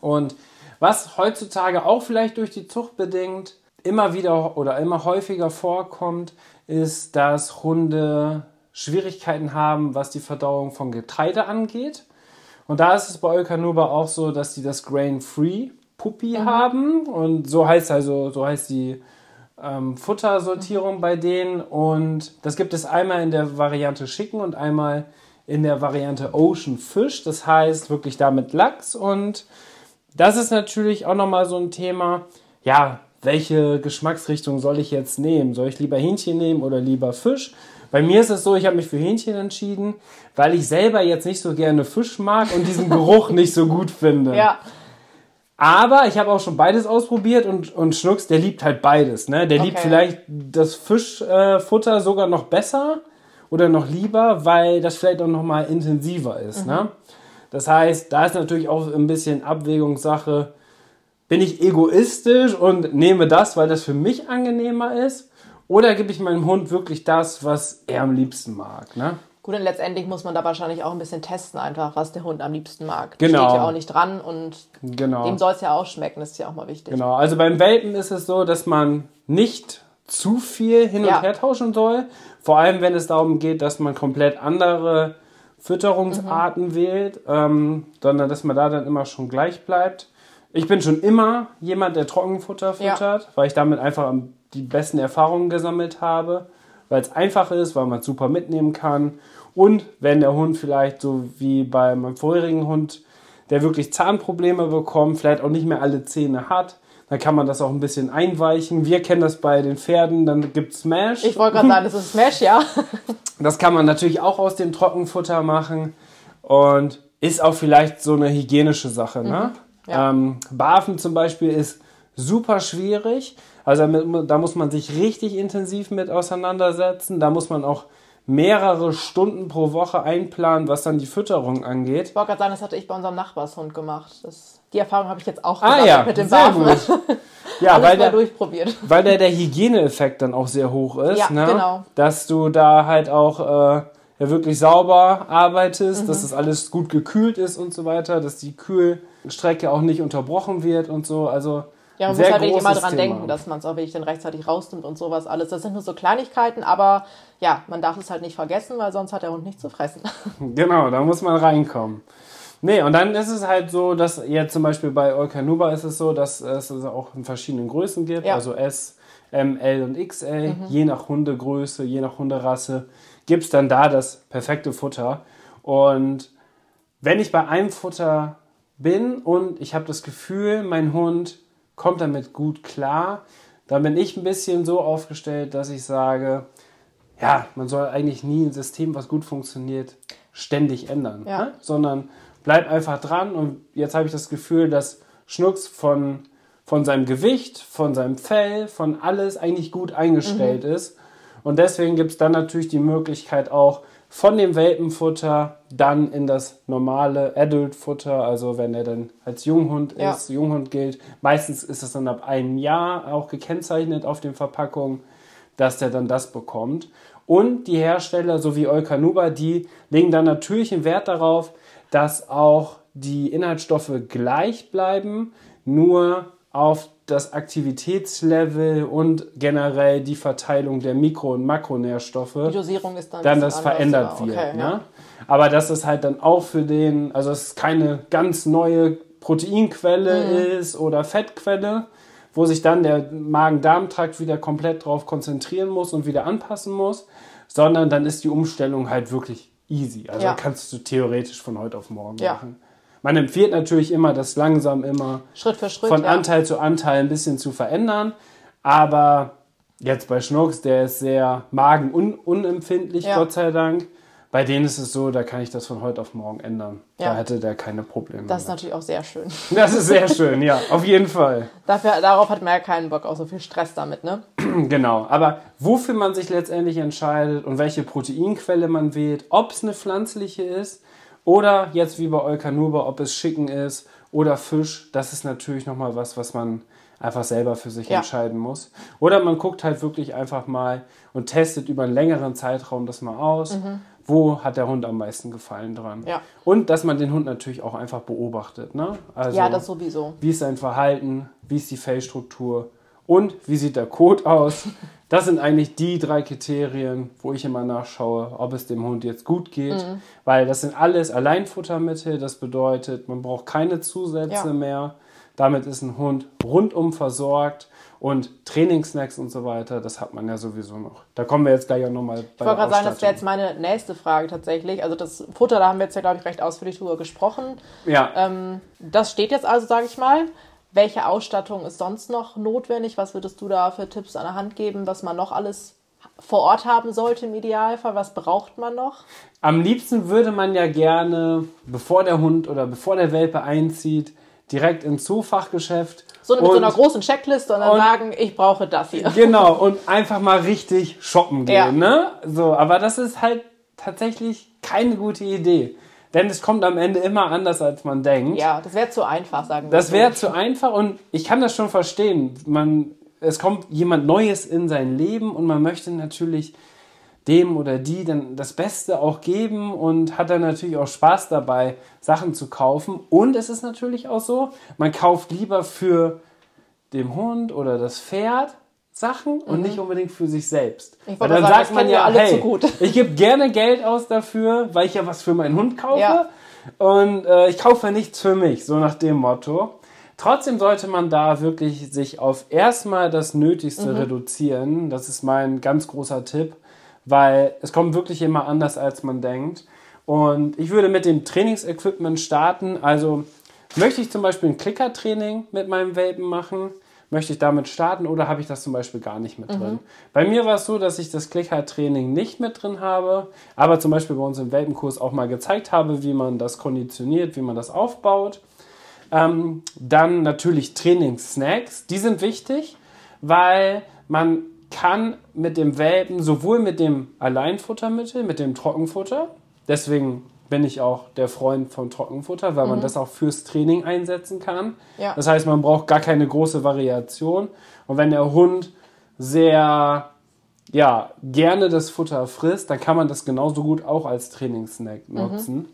Und was heutzutage auch vielleicht durch die Zucht bedingt immer wieder oder immer häufiger vorkommt, ist, dass Hunde Schwierigkeiten haben, was die Verdauung von Getreide angeht. Und da ist es bei Eukanuba auch so, dass die das Grain-Free Puppy mhm. haben und so heißt also so heißt die ähm, Futtersortierung bei denen und das gibt es einmal in der Variante Schicken und einmal in der Variante Ocean Fish, das heißt wirklich damit Lachs und das ist natürlich auch nochmal so ein Thema, ja, welche Geschmacksrichtung soll ich jetzt nehmen? Soll ich lieber Hähnchen nehmen oder lieber Fisch? Bei mir ist es so, ich habe mich für Hähnchen entschieden, weil ich selber jetzt nicht so gerne Fisch mag und diesen Geruch nicht so gut finde. Ja. Aber ich habe auch schon beides ausprobiert und, und Schnucks, der liebt halt beides. Ne? Der okay. liebt vielleicht das Fischfutter äh, sogar noch besser oder noch lieber, weil das vielleicht auch noch mal intensiver ist. Ne? Mhm. Ne? Das heißt, da ist natürlich auch ein bisschen Abwägungssache bin ich egoistisch und nehme das, weil das für mich angenehmer ist? Oder gebe ich meinem Hund wirklich das, was er am liebsten mag? Ne? Gut, und letztendlich muss man da wahrscheinlich auch ein bisschen testen, einfach, was der Hund am liebsten mag. Genau. Steht ja auch nicht dran und genau. dem soll es ja auch schmecken, das ist ja auch mal wichtig. Genau, also beim Welpen ist es so, dass man nicht zu viel hin und ja. her tauschen soll. Vor allem, wenn es darum geht, dass man komplett andere Fütterungsarten mhm. wählt, ähm, sondern dass man da dann immer schon gleich bleibt. Ich bin schon immer jemand, der Trockenfutter füttert, ja. weil ich damit einfach die besten Erfahrungen gesammelt habe, weil es einfach ist, weil man es super mitnehmen kann. Und wenn der Hund vielleicht so wie bei meinem vorherigen Hund, der wirklich Zahnprobleme bekommt, vielleicht auch nicht mehr alle Zähne hat, dann kann man das auch ein bisschen einweichen. Wir kennen das bei den Pferden, dann gibt es Smash. Ich wollte gerade sagen, das ist Smash, ja. Das kann man natürlich auch aus dem Trockenfutter machen und ist auch vielleicht so eine hygienische Sache. Ne? Mhm. Ja. Ähm, Barfen zum Beispiel ist super schwierig. Also da muss man sich richtig intensiv mit auseinandersetzen. Da muss man auch mehrere Stunden pro Woche einplanen, was dann die Fütterung angeht. Ich wollte gerade sagen, das hatte ich bei unserem Nachbarshund gemacht. Das, die Erfahrung habe ich jetzt auch ah, ja, mit dem Barfen. Ja, weil der, durchprobiert. Weil der, der Hygieneeffekt dann auch sehr hoch ist. Ja, ne? genau. Dass du da halt auch äh, ja, wirklich sauber arbeitest, mhm. dass das alles gut gekühlt ist und so weiter, dass die Kühl Strecke auch nicht unterbrochen wird und so. Also ja, man muss halt wirklich immer dran Thema. denken, dass man es auch wirklich dann rechtzeitig rausnimmt und sowas alles. Das sind nur so Kleinigkeiten, aber ja, man darf es halt nicht vergessen, weil sonst hat der Hund nichts zu fressen. Genau, da muss man reinkommen. Nee, und dann ist es halt so, dass jetzt zum Beispiel bei Olkanuba ist es so, dass es auch in verschiedenen Größen gibt, ja. also S, M, L und XL, mhm. je nach Hundegröße, je nach Hunderasse, gibt es dann da das perfekte Futter. Und wenn ich bei einem Futter bin und ich habe das Gefühl, mein Hund kommt damit gut klar, dann bin ich ein bisschen so aufgestellt, dass ich sage, ja, man soll eigentlich nie ein System, was gut funktioniert, ständig ändern, ja. ne? sondern bleib einfach dran und jetzt habe ich das Gefühl, dass Schnucks von, von seinem Gewicht, von seinem Fell, von alles eigentlich gut eingestellt mhm. ist und deswegen gibt es dann natürlich die Möglichkeit auch, von dem Welpenfutter dann in das normale Adult-Futter, also wenn er dann als Junghund ja. ist, Junghund gilt. Meistens ist es dann ab einem Jahr auch gekennzeichnet auf den Verpackungen, dass der dann das bekommt. Und die Hersteller, so wie Eukanuba, die legen dann natürlich einen Wert darauf, dass auch die Inhaltsstoffe gleich bleiben, nur auf das Aktivitätslevel und generell die Verteilung der Mikro- und Makronährstoffe ist dann, dann das verändert wird. Okay, ne? ja. Aber dass es halt dann auch für den, also es keine ganz neue Proteinquelle mhm. ist oder Fettquelle, wo sich dann der Magen-Darm-Trakt wieder komplett drauf konzentrieren muss und wieder anpassen muss, sondern dann ist die Umstellung halt wirklich easy. Also Ja. kannst du theoretisch von heute auf morgen Ja. machen. Man empfiehlt natürlich immer, das langsam immer Schritt für Schritt. von ja. Anteil zu Anteil ein bisschen zu verändern. Aber jetzt bei Schnucks, der ist sehr magenunempfindlich, Ja. Gott sei Dank. Bei denen ist es so, da kann ich das von heute auf morgen ändern. Da Ja. hätte der keine Probleme. Das ist mit. natürlich auch sehr schön. das ist sehr schön, ja, auf jeden Fall. Dafür, darauf hat man ja keinen Bock, auch so viel Stress damit, ne? Genau, aber wofür man sich letztendlich entscheidet und welche Proteinquelle man wählt, ob es eine pflanzliche ist oder jetzt wie bei Eukanuba, ob es Chicken ist oder Fisch, das ist natürlich nochmal was, was man einfach selber für sich Ja. entscheiden muss. Oder man guckt halt wirklich einfach mal und testet über einen längeren Zeitraum das mal aus. Wo hat der Hund am meisten Gefallen dran? Mhm. Ja. Und dass man den Hund natürlich auch einfach beobachtet. Ne? Also, ja, das sowieso. wie ist sein Verhalten, wie ist die Fellstruktur und wie sieht der Kot aus. Das sind eigentlich die drei Kriterien, wo ich immer nachschaue, ob es dem Hund jetzt gut geht. Mhm. Weil das sind alles Alleinfuttermittel. Das bedeutet, man braucht keine Zusätze Ja. mehr. Damit ist ein Hund rundum versorgt. Und Trainingssnacks und so weiter, das hat man ja sowieso noch. Da kommen wir jetzt gleich auch nochmal bei Ich wollte gerade sagen, das wäre jetzt meine nächste Frage tatsächlich. Also das Futter, da haben wir jetzt ja, glaube ich, recht ausführlich drüber gesprochen. Ja, Ähm, das steht jetzt also, sage ich mal. Welche Ausstattung ist sonst noch notwendig? Was würdest du da für Tipps an der Hand geben, was man noch alles vor Ort haben sollte im Idealfall? Was braucht man noch? Am liebsten würde man ja gerne, bevor der Hund oder bevor der Welpe einzieht, direkt ins Zoofachgeschäft. So mit so und- einer großen Checkliste und dann und- sagen, ich brauche das hier. Genau, und einfach mal richtig shoppen gehen, Ja. ne? So, aber das ist halt tatsächlich keine gute Idee. Denn es kommt am Ende immer anders, als man denkt. Ja, das wäre zu einfach, sagen wir Das so. wäre zu einfach und ich kann das schon verstehen. Man, es kommt jemand Neues in sein Leben und man möchte natürlich dem oder die dann das Beste auch geben und hat dann natürlich auch Spaß dabei, Sachen zu kaufen. Und es ist natürlich auch so, man kauft lieber für den Hund oder das Pferd Sachen und nicht unbedingt für sich selbst. Mhm. Ich Weil dann sagen, sagt man ja, alle hey, zu gut. ich gebe gerne Geld aus dafür, weil ich ja was für meinen Hund kaufe. Ja. Und äh, ich kaufe nichts für mich, so nach dem Motto. Trotzdem sollte man da wirklich sich auf erstmal das Nötigste reduzieren. Das ist mein ganz großer Tipp, weil es kommt wirklich immer anders, als man denkt. Und ich würde mit dem Trainingsequipment starten. Also möchte ich zum Beispiel ein Klickertraining mit meinem Welpen machen? Möchte ich damit starten oder habe ich das zum Beispiel gar nicht mit drin? Bei mir war es so, dass ich das Klickertraining nicht mit drin habe, aber zum Beispiel bei uns im Welpenkurs auch mal gezeigt habe, wie man das konditioniert, wie man das aufbaut. Ähm, dann natürlich Trainingssnacks, die sind wichtig, weil man kann mit dem Welpen sowohl mit dem Alleinfuttermittel, mit dem Trockenfutter, deswegen bin ich auch der Freund von Trockenfutter, weil man das auch fürs Training einsetzen kann. Ja. Das heißt, man braucht gar keine große Variation. Und wenn der Hund sehr ja, gerne das Futter frisst, dann kann man das genauso gut auch als Trainingssnack nutzen.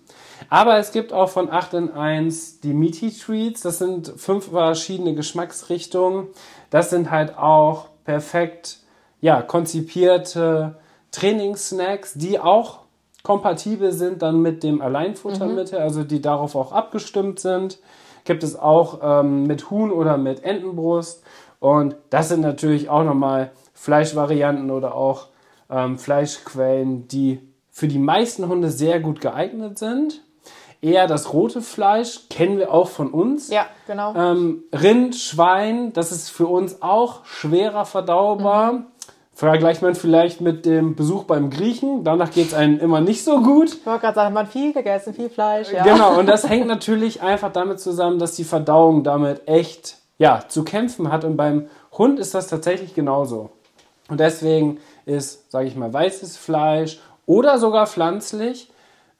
Aber es gibt auch von 8 in 1 die Meaty Treats. Das sind fünf verschiedene Geschmacksrichtungen. Das sind halt auch perfekt ja, konzipierte Trainingssnacks, die auch kompatibel sind dann mit dem Alleinfuttermittel, also die darauf auch abgestimmt sind. Gibt es auch ähm, mit Huhn oder mit Entenbrust. Und das sind natürlich auch nochmal Fleischvarianten oder auch ähm, Fleischquellen, die für die meisten Hunde sehr gut geeignet sind. Eher das rote Fleisch kennen wir auch von uns. Ja, genau. Ähm, Rind, Schwein, das ist für uns auch schwerer verdaubar. Vergleicht man vielleicht mit dem Besuch beim Griechen. Danach geht es einem immer nicht so gut. Ich wollte gerade sagen, man hat viel gegessen, viel Fleisch. Ja. Genau, und das hängt natürlich einfach damit zusammen, dass die Verdauung damit echt ja, zu kämpfen hat. Und beim Hund ist das tatsächlich genauso. Und deswegen ist, sage ich mal, weißes Fleisch oder sogar pflanzlich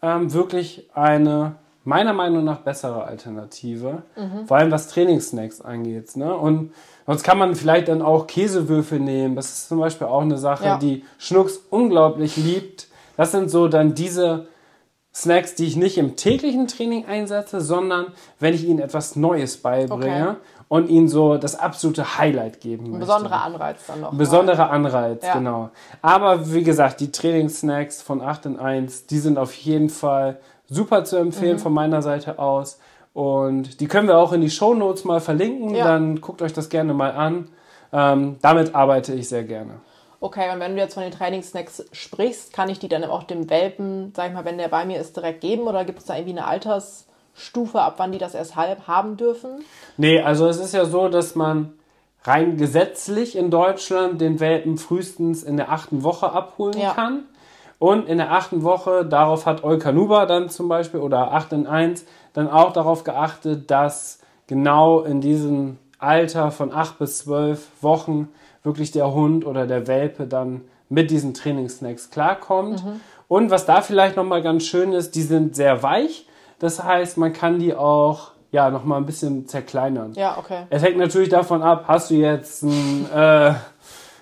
ähm, wirklich eine meiner Meinung nach bessere Alternative. Vor allem was Trainingssnacks angeht. Ne? Und sonst kann man vielleicht dann auch Käsewürfel nehmen. Das ist zum Beispiel auch eine Sache, Ja. die Schnucks unglaublich liebt. Das sind so dann diese Snacks, die ich nicht im täglichen Training einsetze, sondern wenn ich ihnen etwas Neues beibringe Okay. und ihnen so das absolute Highlight geben Ein möchte. besonderer Anreiz dann noch. Ein besonderer Anreiz, Ja. genau. Aber wie gesagt, die Trainingssnacks von 8 in 1, die sind auf jeden Fall super zu empfehlen Mhm. von meiner Seite aus. Und die können wir auch in die Shownotes mal verlinken. Ja. Dann guckt euch das gerne mal an. Ähm, damit arbeite ich sehr gerne. Okay, und wenn du jetzt von den Trainingssnacks sprichst, kann ich die dann auch dem Welpen, sag ich mal, wenn der bei mir ist, direkt geben oder gibt es da irgendwie eine Altersstufe, ab wann die das erst halb haben dürfen? Nee, also es ist ja so, dass man rein gesetzlich in Deutschland den Welpen frühestens in der achten Woche abholen Ja. kann. Und in der achten Woche, darauf hat Eukanuba dann zum Beispiel oder 8 in 1 dann auch darauf geachtet, dass genau in diesem Alter von 8 bis 12 Wochen wirklich der Hund oder der Welpe dann mit diesen Trainingssnacks klarkommt. Und was da vielleicht nochmal ganz schön ist, die sind sehr weich. Das heißt, man kann die auch ja, nochmal ein bisschen zerkleinern. Ja, okay. Es hängt natürlich davon ab, hast du jetzt einen, äh,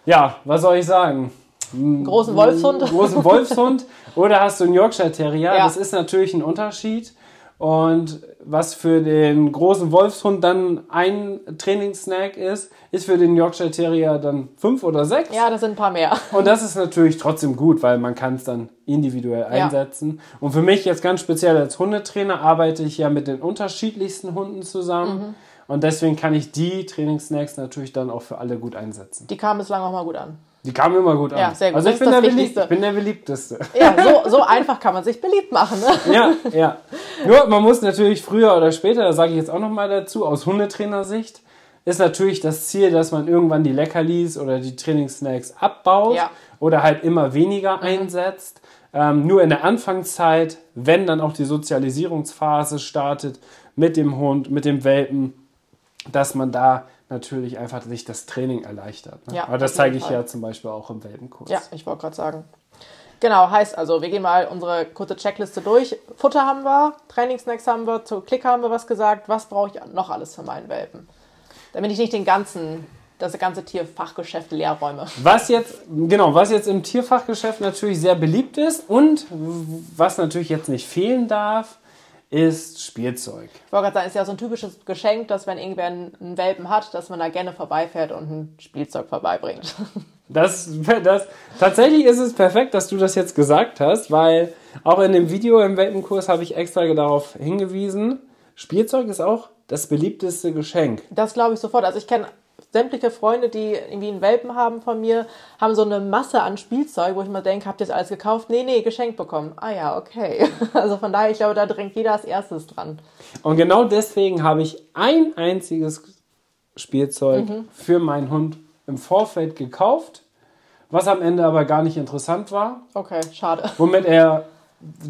ja, was soll ich sagen? Einen großen Wolfshund? Großen Wolfshund oder hast du einen Yorkshire Terrier? Ja. Das ist natürlich ein Unterschied. Und was für den großen Wolfshund dann ein Trainingssnack ist, ist für den Yorkshire Terrier dann fünf oder sechs. Ja, das sind ein paar mehr. Und das ist natürlich trotzdem gut, weil man kann es dann individuell Ja. einsetzen. Und für mich jetzt ganz speziell als Hundetrainer arbeite ich ja mit den unterschiedlichsten Hunden zusammen. Mhm. Und deswegen kann ich die Trainingssnacks natürlich dann auch für alle gut einsetzen. Die kamen bislang auch mal gut an. Die kamen immer gut an. Ja, sehr gut. Also ich bin, der beliebt, ich bin der beliebteste. Ja, so, so einfach kann man sich beliebt machen. Ne? ja, ja. Nur man muss natürlich früher oder später, da sage ich jetzt auch nochmal dazu, aus Hundetrainersicht, ist natürlich das Ziel, dass man irgendwann die Leckerlis oder die Trainingssnacks abbaut Ja. oder halt immer weniger einsetzt. Ähm, nur in der Anfangszeit, wenn dann auch die Sozialisierungsphase startet mit dem Hund, mit dem Welpen, dass man da natürlich einfach sich das Training erleichtert. Ne? Ja, Aber das zeige ich Fall. ja zum Beispiel auch im Welpenkurs. Ja, ich wollte gerade sagen. Genau, heißt also, wir gehen mal unsere kurze Checkliste durch. Futter haben wir, Trainingssnacks haben wir, zu Klick haben wir was gesagt. Was brauche ich noch alles für meinen Welpen? Damit ich nicht den ganzen, das ganze Tierfachgeschäft leer räume. Was jetzt, genau, was jetzt im Tierfachgeschäft natürlich sehr beliebt ist und was natürlich jetzt nicht fehlen darf, ist Spielzeug. Ich wollte gerade sagen, ist ja so ein typisches Geschenk, dass wenn irgendwer einen Welpen hat, dass man da gerne vorbeifährt und ein Spielzeug vorbeibringt. Das, das, tatsächlich ist es perfekt, dass du das jetzt gesagt hast, weil auch in dem Video im Welpenkurs habe ich extra darauf hingewiesen, Spielzeug ist auch das beliebteste Geschenk. Das glaube ich sofort. Also ich kenne sämtliche Freunde, die irgendwie einen Welpen haben von mir, haben so eine Masse an Spielzeug, wo ich mal denke, habt ihr das alles gekauft? Nee, nee, geschenkt bekommen. Ah ja, okay. Also von daher, ich glaube, da drängt jeder als erstes dran. Und genau deswegen habe ich ein einziges Spielzeug Mhm. für meinen Hund im Vorfeld gekauft, was am Ende aber gar nicht interessant war. Okay, schade. womit er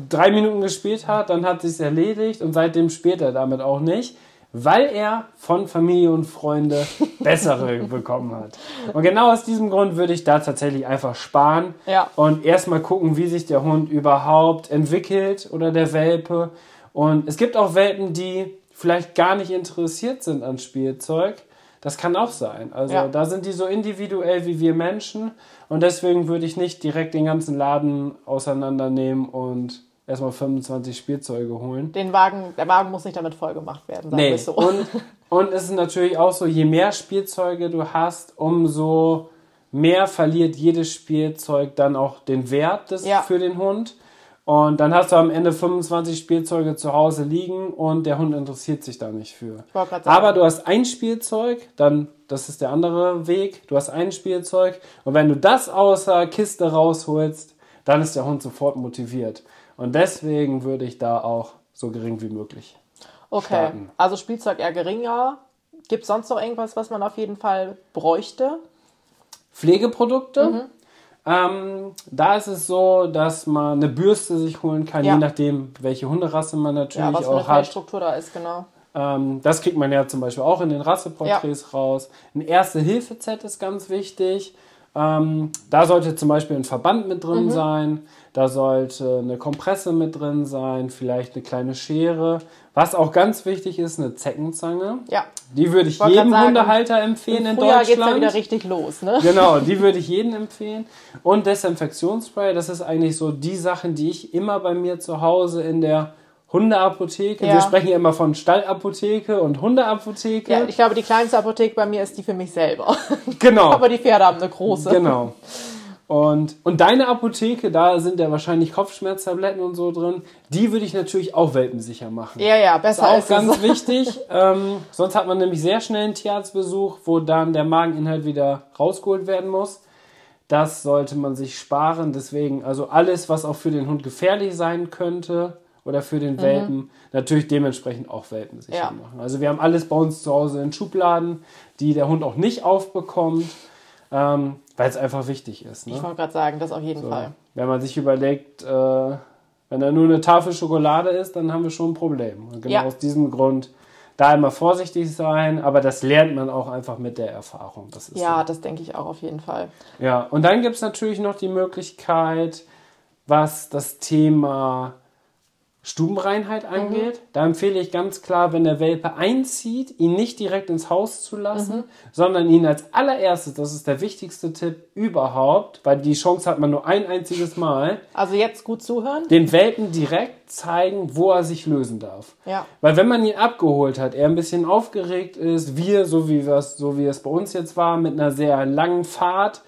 drei Minuten gespielt hat, dann hat sich's erledigt und seitdem spielt er damit auch nicht, weil er von Familie und Freunde bessere bekommen hat. Und genau aus diesem Grund würde ich da tatsächlich einfach sparen Ja. und erstmal gucken, wie sich der Hund überhaupt entwickelt oder der Welpe. Und es gibt auch Welpen, die vielleicht gar nicht interessiert sind an Spielzeug. Das kann auch sein. Also Ja. da sind die so individuell wie wir Menschen. Und deswegen würde ich nicht direkt den ganzen Laden auseinandernehmen und erstmal 25 Spielzeuge holen. Den Wagen, der Wagen muss nicht damit vollgemacht werden, sagen Nee. so. Und, und es ist natürlich auch so, je mehr Spielzeuge du hast, umso mehr verliert jedes Spielzeug dann auch den Wert des, Ja. für den Hund. Und dann hast du am Ende 25 Spielzeuge zu Hause liegen und der Hund interessiert sich da nicht für. Aber du hast ein Spielzeug, dann, das ist der andere Weg, du hast ein Spielzeug und wenn du das aus der Kiste rausholst, dann ist der Hund sofort motiviert. Und deswegen würde ich da auch so gering wie möglich okay, starten. also Spielzeug eher geringer. Gibt es sonst noch irgendwas, was man auf jeden Fall bräuchte? Pflegeprodukte. Mhm. Ähm, da ist es so, dass man eine Bürste sich holen kann, Ja. je nachdem, welche Hunderasse man Ja, natürlich was für eine auch hat. Fellstruktur da ist, genau. Ähm, das kriegt man ja zum Beispiel auch in den Rasseporträts raus. Ein Erste-Hilfe-Set ist ganz wichtig. Ähm, da sollte zum Beispiel ein Verband mit Mhm. drin sein. Da sollte eine Kompresse mit drin sein, vielleicht eine kleine Schere. Was auch ganz wichtig ist, eine Zeckenzange. Ja. Die würde ich Wollte jedem sagen, Hundehalter empfehlen in Früher geht's ja Deutschland. wieder richtig los, ne? Genau, die würde ich jedem empfehlen. Und Desinfektionsspray, das ist eigentlich so die Sachen, die ich immer bei mir zu Hause in der Hundeapotheke, Ja. wir sprechen ja immer von Stallapotheke und Hundeapotheke. Ja, ich glaube, die kleinste Apotheke bei mir ist die für mich selber. genau, Aber die Pferde haben eine große. genau. Und, und deine Apotheke, da sind ja wahrscheinlich Kopfschmerztabletten und so drin, die würde ich natürlich auch welpensicher machen. Ja, ja, ist besser auch als ganz es. wichtig. Ähm, sonst hat man nämlich sehr schnell einen Tierarztbesuch, wo dann der Mageninhalt wieder rausgeholt werden muss. Das sollte man sich sparen. Deswegen, also alles, was auch für den Hund gefährlich sein könnte oder für den Welpen, natürlich dementsprechend auch Welpen sicher Ja. machen. Also wir haben alles bei uns zu Hause in Schubladen, die der Hund auch nicht aufbekommt, ähm, weil es einfach wichtig ist. Ne? Ich wollte gerade sagen, das auf jeden So. Fall. Wenn man sich überlegt, äh, wenn da nur eine Tafel Schokolade ist, dann haben wir schon ein Problem. Und genau Ja. aus diesem Grund da immer vorsichtig sein, aber das lernt man auch einfach mit der Erfahrung. Das ist Ja, so. das denke ich auch auf jeden Fall. ja. Und dann gibt es natürlich noch die Möglichkeit, was das Thema Stubenreinheit angeht. Da empfehle ich ganz klar, wenn der Welpe einzieht, ihn nicht direkt ins Haus zu lassen, sondern ihn als allererstes, das ist der wichtigste Tipp überhaupt, weil die Chance hat man nur ein einziges Mal, Also jetzt gut zuhören. den Welpen direkt zeigen, wo er sich lösen darf. Ja. Weil wenn man ihn abgeholt hat, er ein bisschen aufgeregt ist, wir, so wie, wir's, so wie es bei uns jetzt war, mit einer sehr langen Fahrt,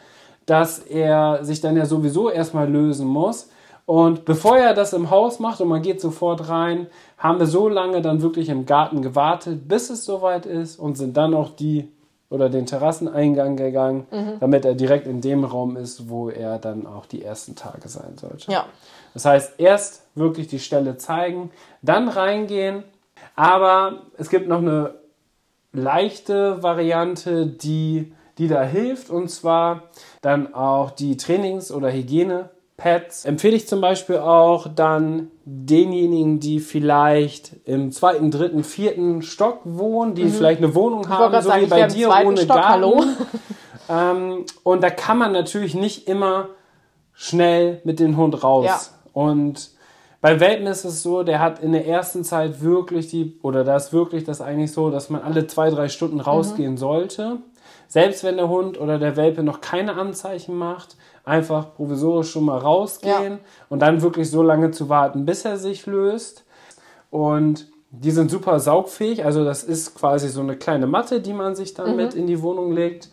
dass er sich dann ja sowieso erstmal lösen muss. Und bevor er das im Haus macht und man geht sofort rein, haben wir so lange dann wirklich im Garten gewartet, bis es soweit ist und sind dann auch die oder den Terrasseneingang gegangen, damit er direkt in dem Raum ist, wo er dann auch die ersten Tage sein sollte. Ja. Das heißt, erst wirklich die Stelle zeigen, dann reingehen. Aber es gibt noch eine leichte Variante, die, die da hilft. Und zwar dann auch die Trainings- oder Hygiene-Pads. Empfehle ich zum Beispiel auch dann denjenigen, die vielleicht im zweiten, dritten, vierten Stock wohnen, die vielleicht eine Wohnung Mhm. haben, so sagen, wie bei dir ohne Stock, Garten. Ähm, und da kann man natürlich nicht immer schnell mit dem Hund raus. Ja. Und bei Welpen ist es so, der hat in der ersten Zeit wirklich die, oder da ist wirklich das eigentlich so, dass man alle zwei, drei Stunden rausgehen sollte. Selbst wenn der Hund oder der Welpe noch keine Anzeichen macht, einfach provisorisch schon mal rausgehen Ja. und dann wirklich so lange zu warten, bis er sich löst. Und die sind super saugfähig. Also das ist quasi so eine kleine Matte, die man sich dann mit in die Wohnung legt.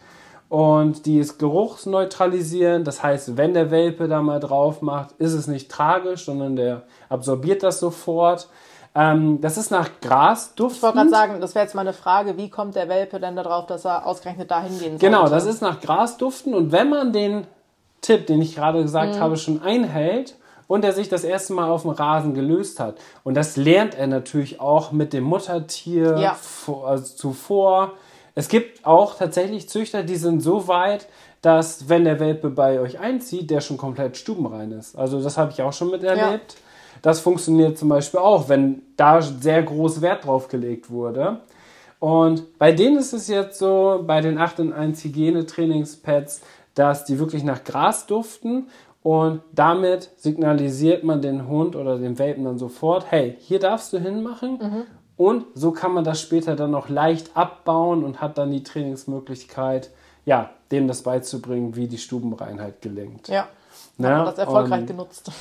Und die ist geruchsneutralisierend. Das heißt, wenn der Welpe da mal drauf macht, ist es nicht tragisch, sondern der absorbiert das sofort. Ähm, das ist nach Gras Ich wollte gerade sagen, das wäre jetzt mal eine Frage, wie kommt der Welpe denn darauf, dass er ausgerechnet dahin gehen soll? Genau, das ist nach Gras duften. Und wenn man den Tipp, den ich gerade gesagt habe, schon einhält und er sich das erste Mal auf dem Rasen gelöst hat, und das lernt er natürlich auch mit dem Muttertier Ja. vor, also zuvor. Es gibt auch tatsächlich Züchter, die sind so weit, dass wenn der Welpe bei euch einzieht, der schon komplett stubenrein ist. Also das habe ich auch schon miterlebt. Das funktioniert zum Beispiel auch, wenn da sehr groß Wert drauf gelegt wurde. Und bei denen ist es jetzt so, bei den 8 in 1 Hygienetrainingspads, dass die wirklich nach Gras duften und damit signalisiert man den Hund oder den Welpen dann sofort, hey, hier darfst du hinmachen. Und so kann man das später dann noch leicht abbauen und hat dann die Trainingsmöglichkeit, ja, dem das beizubringen, wie die Stubenreinheit gelingt. Ja, hat man das erfolgreich genutzt.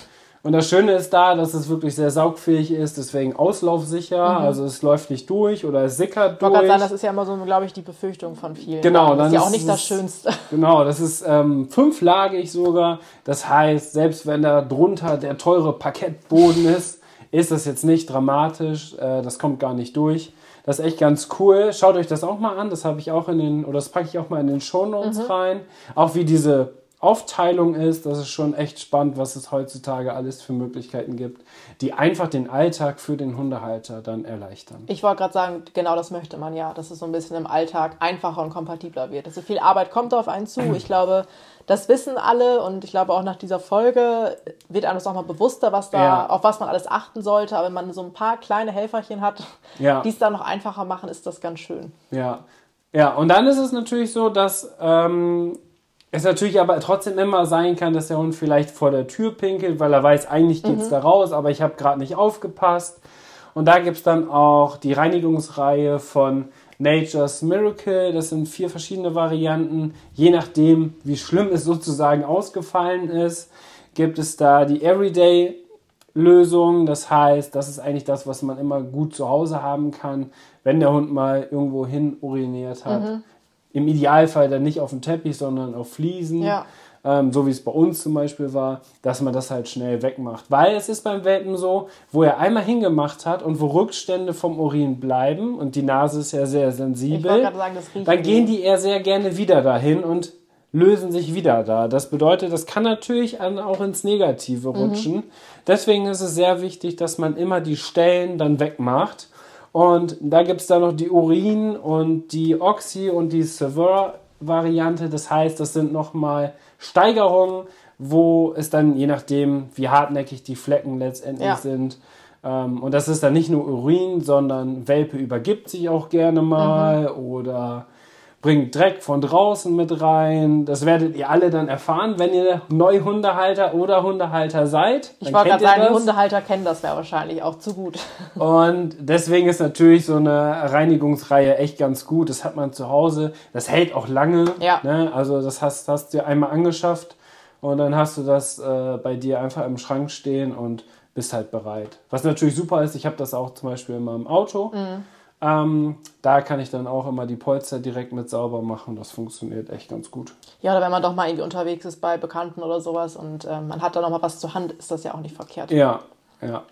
Und das Schöne ist da, dass es wirklich sehr saugfähig ist, deswegen auslaufsicher. Also es läuft nicht durch oder es sickert Ich durch. sagen, das ist ja immer so, glaube ich, die Befürchtung von vielen. Genau, Das dann ist ja auch nicht das Schönste. Genau, das ist ähm, fünflagig sogar. Das heißt, selbst wenn da drunter der teure Parkettboden ist, ist das jetzt nicht dramatisch. Äh, das kommt gar nicht durch. Das ist echt ganz cool. Schaut euch das auch mal an. Das habe ich auch in den, oder das packe ich auch mal in den Shownotes rein. Auch wie diese Aufteilung ist, das ist schon echt spannend, was es heutzutage alles für Möglichkeiten gibt, die einfach den Alltag für den Hundehalter dann erleichtern. Ich wollte gerade sagen, genau das möchte man ja, dass es so ein bisschen im Alltag einfacher und kompatibler wird. Also viel Arbeit kommt auf einen zu. Ich glaube, das wissen alle und ich glaube auch nach dieser Folge wird einem das auch mal bewusster, was da, Ja. auf was man alles achten sollte. Aber wenn man so ein paar kleine Helferchen hat, Ja. die es dann noch einfacher machen, ist das ganz schön. Ja. Ja, und dann ist es natürlich so, dass ähm, es natürlich aber trotzdem immer sein kann, dass der Hund vielleicht vor der Tür pinkelt, weil er weiß, eigentlich geht's da raus, aber ich habe gerade nicht aufgepasst. Und da gibt's dann auch die Reinigungsreihe von Nature's Miracle. Das sind vier verschiedene Varianten. Je nachdem, wie schlimm es sozusagen ausgefallen ist, gibt es da die Everyday Lösung. Das heißt, das ist eigentlich das, was man immer gut zu Hause haben kann, wenn der Hund mal irgendwo hin uriniert hat. Mhm. Im Idealfall dann nicht auf dem Teppich, sondern auf Fliesen. Ja. Ähm, so wie es bei uns zum Beispiel war, dass man das halt schnell wegmacht. Weil es ist beim Welpen so, wo er einmal hingemacht hat und wo Rückstände vom Urin bleiben und die Nase ist ja sehr sensibel, sagen, dann gehen die eher sehr gerne wieder dahin und lösen sich wieder da. Das bedeutet, das kann natürlich auch ins Negative rutschen. Mhm. Deswegen ist es sehr wichtig, dass man immer die Stellen dann wegmacht. Und da gibt es dann noch die Urin und die Oxy und die Severe-Variante. Das heißt, das sind nochmal Steigerungen, wo es dann, je nachdem, wie hartnäckig die Flecken letztendlich ja. sind, ähm, und das ist dann nicht nur Urin, sondern Welpe übergibt sich auch gerne mal mhm. oder bringt Dreck von draußen mit rein. Das werdet ihr alle dann erfahren, wenn ihr Neuhundehalter oder Hundehalter seid. Ich wollte gerade sagen, das. die Hundehalter kennen das ja wahrscheinlich auch zu gut. Und deswegen ist natürlich so eine Reinigungsreihe echt ganz gut. Das hat man zu Hause. Das hält auch lange. Ja. Ne? Also das hast, hast du einmal angeschafft und dann hast du das äh, bei dir einfach im Schrank stehen und bist halt bereit. Was natürlich super ist, ich habe das auch zum Beispiel in meinem Auto. Mhm. Ähm, da kann ich dann auch immer die Polster direkt mit sauber machen. Das funktioniert echt ganz gut. Ja, oder wenn man doch mal irgendwie unterwegs ist bei Bekannten oder sowas und ähm, man hat da noch mal was zur Hand, ist das ja auch nicht verkehrt. Ja, ja.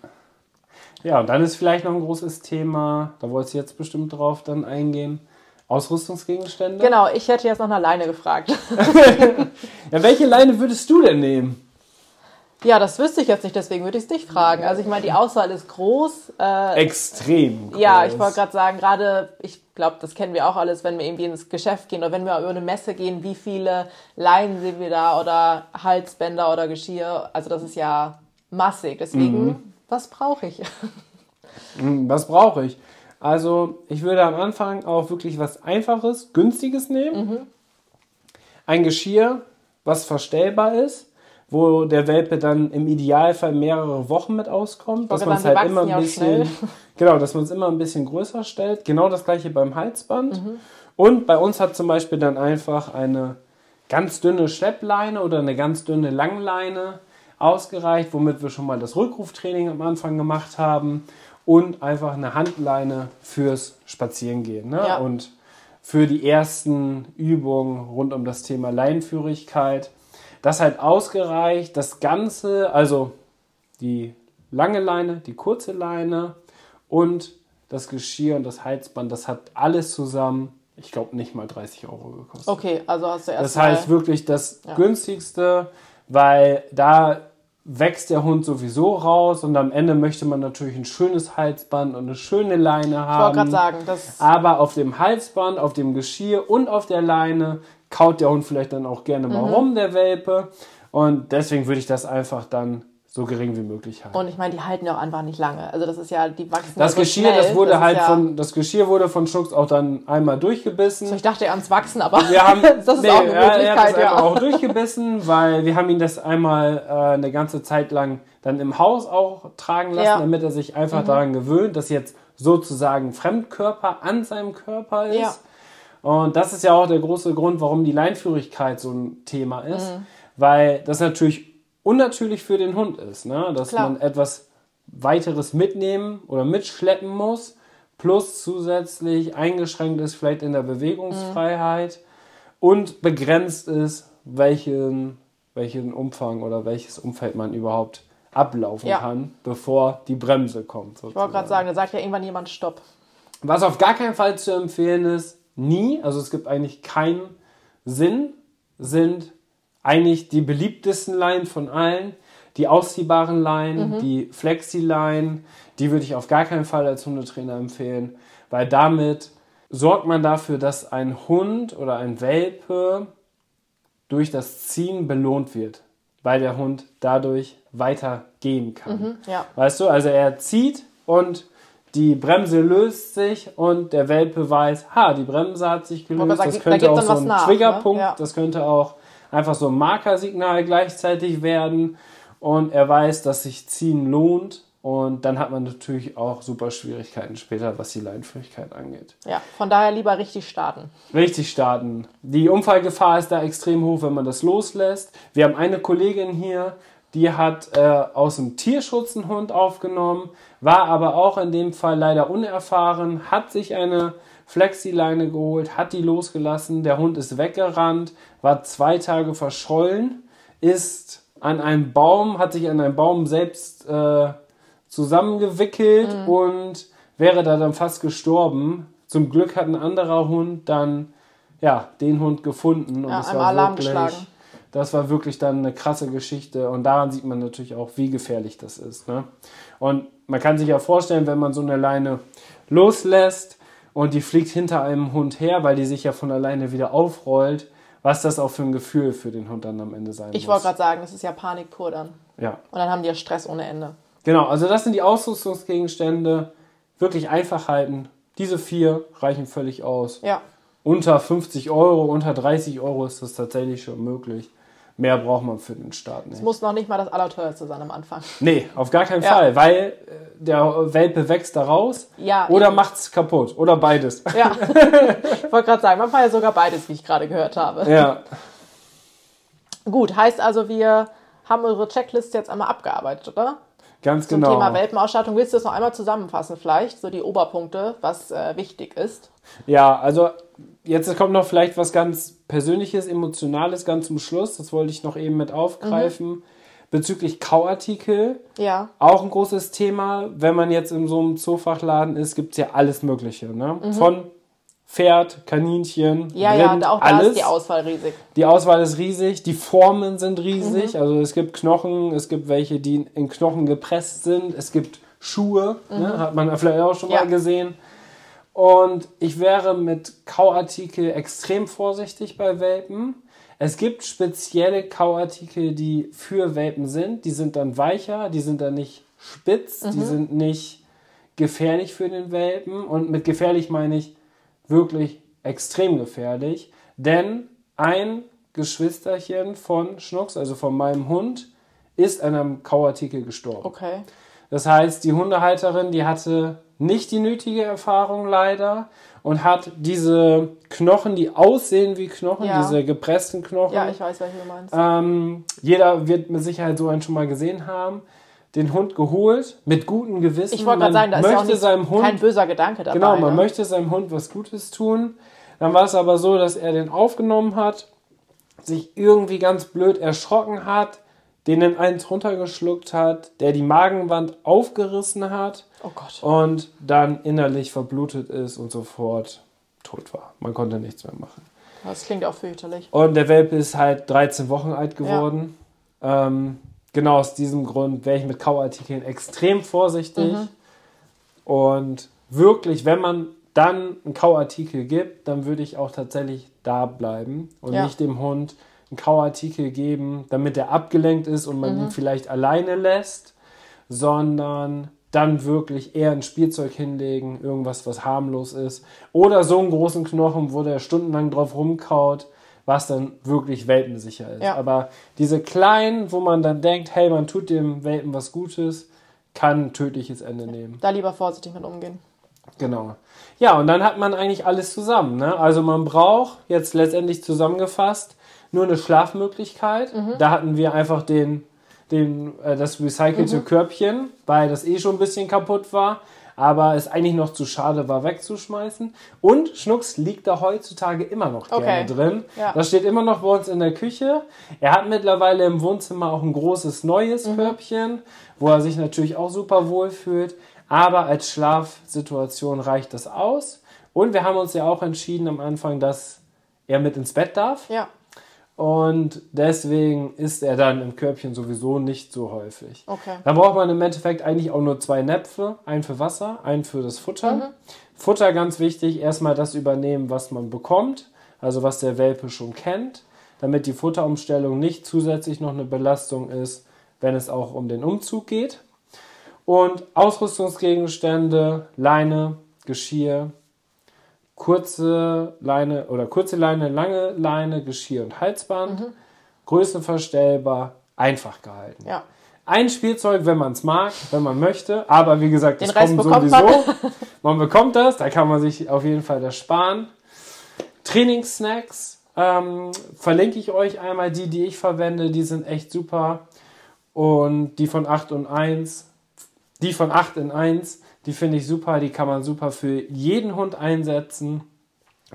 Ja, und dann ist vielleicht noch ein großes Thema, da wolltest du jetzt bestimmt drauf dann eingehen. Ausrüstungsgegenstände? Genau, ich hätte jetzt noch eine Leine gefragt. ja, welche Leine würdest du denn nehmen? Ja, das wüsste ich jetzt nicht, deswegen würde ich es dich fragen. Also ich meine, die Auswahl ist groß. Äh, Extrem groß. Ja, ich wollte gerade sagen, gerade, ich glaube, das kennen wir auch alles, wenn wir irgendwie ins Geschäft gehen oder wenn wir über eine Messe gehen, wie viele Leinen sehen wir da oder Halsbänder oder Geschirr. Also das ist ja massig. Deswegen, mhm. was brauche ich? Mhm, was brauche ich? Also ich würde am Anfang auch wirklich was Einfaches, Günstiges nehmen. Mhm. Ein Geschirr, was verstellbar ist wo der Welpe dann im Idealfall mehrere Wochen mit auskommt, dass man es halt immer ein bisschen, genau, dass man es immer ein bisschen größer stellt. Genau das gleiche beim Halsband. Mhm. Und bei uns hat zum Beispiel dann einfach eine ganz dünne Schleppleine oder eine ganz dünne Langleine ausgereicht, womit wir schon mal das Rückruftraining am Anfang gemacht haben und einfach eine Handleine fürs Spazierengehen. Ne? Ja. Und für die ersten Übungen rund um das Thema Leinenführigkeit das halt ausgereicht, das Ganze, also die lange Leine, die kurze Leine und das Geschirr und das Heizband, das hat alles zusammen, ich glaube, nicht mal 30 Euro gekostet. Okay, also hast du erst Das heißt wirklich das ja. günstigste, weil da wächst der Hund sowieso raus und am Ende möchte man natürlich ein schönes Halsband und eine schöne Leine haben. Ich wollte gerade sagen, das. Aber auf dem Halsband, auf dem Geschirr und auf der Leine kaut der Hund vielleicht dann auch gerne mal mhm. rum, der Welpe. Und deswegen würde ich das einfach dann so gering wie möglich halten. Und ich meine, die halten ja auch einfach nicht lange. Also das ist ja, die wachsen Das Geschirr, schnell. das wurde das halt ja von, das Geschirr wurde von Schnucks auch dann einmal durchgebissen. So, ich dachte ans Wachsen, aber wir haben, das ist nee, auch eine Möglichkeit. Er hat das ja. auch durchgebissen, weil wir haben ihn das einmal äh, eine ganze Zeit lang dann im Haus auch tragen lassen, ja. damit er sich einfach mhm. daran gewöhnt, dass jetzt sozusagen Fremdkörper an seinem Körper ist. Ja. Und das ist ja auch der große Grund, warum die Leinführigkeit so ein Thema ist, mhm. weil das natürlich unnatürlich für den Hund ist, ne? dass Klar. man etwas weiteres mitnehmen oder mitschleppen muss, plus zusätzlich eingeschränkt ist vielleicht in der Bewegungsfreiheit mhm. und begrenzt ist, welchen, welchen Umfang oder welches Umfeld man überhaupt ablaufen ja. kann, bevor die Bremse kommt. Sozusagen. Ich wollte gerade sagen, da sagt ja irgendwann jemand Stopp. Was auf gar keinen Fall zu empfehlen ist, nie, also es gibt eigentlich keinen Sinn, sind eigentlich die beliebtesten Leinen von allen. Die ausziehbaren Leinen, mhm. die Flexi-Leinen, die würde ich auf gar keinen Fall als Hundetrainer empfehlen, weil damit sorgt man dafür, dass ein Hund oder ein Welpe durch das Ziehen belohnt wird, weil der Hund dadurch weiter gehen kann. Mhm, ja. Weißt du, also er zieht und die Bremse löst sich und der Welpe weiß, ha, die Bremse hat sich gelöst. das könnte auch so ein nach, Triggerpunkt, ne? ja. das könnte auch einfach so ein Markersignal gleichzeitig werden und er weiß, dass sich ziehen lohnt und dann hat man natürlich auch super Schwierigkeiten später, was die Leinführigkeit angeht. Ja, von daher lieber richtig starten. Richtig starten. Die Unfallgefahr ist da extrem hoch, wenn man das loslässt. Wir haben eine Kollegin hier, die hat äh, aus dem Tierschutz einen Hund aufgenommen, war aber auch in dem Fall leider unerfahren, hat sich eine Flexileine geholt, hat die losgelassen, der Hund ist weggerannt, war zwei Tage verschollen, ist an einem Baum, hat sich an einem Baum selbst äh, zusammengewickelt mhm. und wäre da dann fast gestorben. Zum Glück hat ein anderer Hund dann ja, den Hund gefunden. Und Ja, einmal war Alarm wirklich, geschlagen. Das war wirklich dann eine krasse Geschichte. Und daran sieht man natürlich auch, wie gefährlich das ist. Ne? Und man kann sich ja vorstellen, wenn man so eine Leine loslässt und die fliegt hinter einem Hund her, weil die sich ja von alleine wieder aufrollt, was das auch für ein Gefühl für den Hund dann am Ende sein Ich muss. wollte gerade sagen, das ist ja Panik pur dann. Ja, Und dann haben die ja Stress ohne Ende. genau. Also das sind die Ausrüstungsgegenstände. Wirklich einfach halten. Diese vier reichen völlig aus. Ja. Unter 50 Euro, unter 30 Euro ist das tatsächlich schon möglich. Mehr braucht man für den Start nicht. Es muss noch nicht mal das Allerteuerste sein am Anfang. Nee, auf gar keinen Ja. Fall, weil äh, der Welpe wächst da raus Ja, oder eben. macht's kaputt oder beides. Ja. ich wollte gerade sagen, manchmal ja sogar beides, wie ich gerade gehört habe. ja, Gut, heißt also, wir haben eure Checkliste jetzt einmal abgearbeitet, oder? ganz Zum genau. Thema Welpenausstattung. Willst du das noch einmal zusammenfassen, vielleicht? So die Oberpunkte, was äh, wichtig ist. Ja, also jetzt kommt noch vielleicht was ganz Persönliches, Emotionales ganz zum Schluss. Das wollte ich noch eben mit aufgreifen. Mhm. Bezüglich Kauartikel, Ja. auch ein großes Thema. Wenn man jetzt in so einem Zoofachladen ist, gibt's ja alles Mögliche. Ne? Von Pferd, Kaninchen, Mhm. Ja, ja, Rind, da- auch da alles. ist die Auswahl riesig. Die Auswahl ist riesig, die Formen sind riesig. Mhm. Also es gibt Knochen, es gibt welche, die in Knochen gepresst sind. Es gibt Schuhe, ne? hat man vielleicht auch schon Mhm. Ja. mal gesehen. Und ich wäre mit Kauartikel extrem vorsichtig bei Welpen. Es gibt spezielle Kauartikel, die für Welpen sind. Die sind dann weicher, die sind dann nicht spitz, Mhm. die sind nicht gefährlich für den Welpen. Und mit gefährlich meine ich wirklich extrem gefährlich. Denn ein Geschwisterchen von Schnucks, also von meinem Hund, ist an einem Kauartikel gestorben. Okay. Das heißt, die Hundehalterin, die hatte nicht die nötige Erfahrung leider und hat diese Knochen, die aussehen wie Knochen, Ja. diese gepressten Knochen. Ja, ich weiß, welche du meinst. ähm, jeder wird mit Sicherheit so einen schon mal gesehen haben. Den Hund geholt, mit gutem Gewissen. Ich wollte gerade sagen, da ist ja auch seinem Hund kein böser Gedanke dabei. Genau, man ne? möchte seinem Hund was Gutes tun. Dann war es aber so, dass er den aufgenommen hat, sich irgendwie ganz blöd erschrocken hat, den in eins runtergeschluckt hat, der die Magenwand aufgerissen hat Oh Gott. und dann innerlich verblutet ist und sofort tot war. Man konnte nichts mehr machen. Das klingt auch fürchterlich. Und der Welpe ist halt 13 Wochen alt geworden. Ähm, genau aus diesem Grund wäre ich mit Kauartikeln extrem vorsichtig. Und wirklich, wenn man dann einen Kauartikel gibt, dann würde ich auch tatsächlich da bleiben und Ja. nicht dem Hund einen Kauartikel geben, damit er abgelenkt ist und man ihn vielleicht alleine lässt, sondern dann wirklich eher ein Spielzeug hinlegen, irgendwas, was harmlos ist. Oder so einen großen Knochen, wo der stundenlang drauf rumkaut, was dann wirklich welpensicher ist. Ja. Aber diese kleinen, wo man dann denkt, hey, man tut dem Welpen was Gutes, kann ein tödliches Ende nehmen. Da lieber vorsichtig mit umgehen. Genau. Ja, und dann hat man eigentlich alles zusammen. Ne? Also man braucht jetzt letztendlich zusammengefasst nur eine Schlafmöglichkeit. Da hatten wir einfach den, den, äh, das recycelte Körbchen, weil das eh schon ein bisschen kaputt war. Aber es eigentlich noch zu schade war, wegzuschmeißen. Und Schnucks liegt da heutzutage immer noch gerne Okay. drin. Ja. Das steht immer noch bei uns in der Küche. Er hat mittlerweile im Wohnzimmer auch ein großes neues Körbchen, wo er sich natürlich auch super wohl fühlt. Aber als Schlafsituation reicht das aus. Und wir haben uns ja auch entschieden am Anfang, dass er mit ins Bett darf. Ja. Und deswegen ist er dann im Körbchen sowieso nicht so häufig. Okay. Da braucht man im Endeffekt eigentlich auch nur zwei Näpfe. Einen für Wasser, einen für das Futter. Futter ganz wichtig, erstmal das übernehmen, was man bekommt. Also was der Welpe schon kennt. Damit die Futterumstellung nicht zusätzlich noch eine Belastung ist, wenn es auch um den Umzug geht. Und Ausrüstungsgegenstände, Leine, Geschirr, kurze Leine oder kurze Leine, lange Leine, Geschirr und Halsband, größenverstellbar, einfach gehalten. Ja. Ein Spielzeug, wenn man es mag, wenn man möchte, aber wie gesagt, das kommt sowieso. Man. bekommt das, da kann man sich auf jeden Fall das sparen. Trainingssnacks ähm, verlinke ich euch einmal. Die, die ich verwende, die sind echt super. Und die von 8 und 1, die von 8 in 1, die finde ich super. Die kann man super für jeden Hund einsetzen.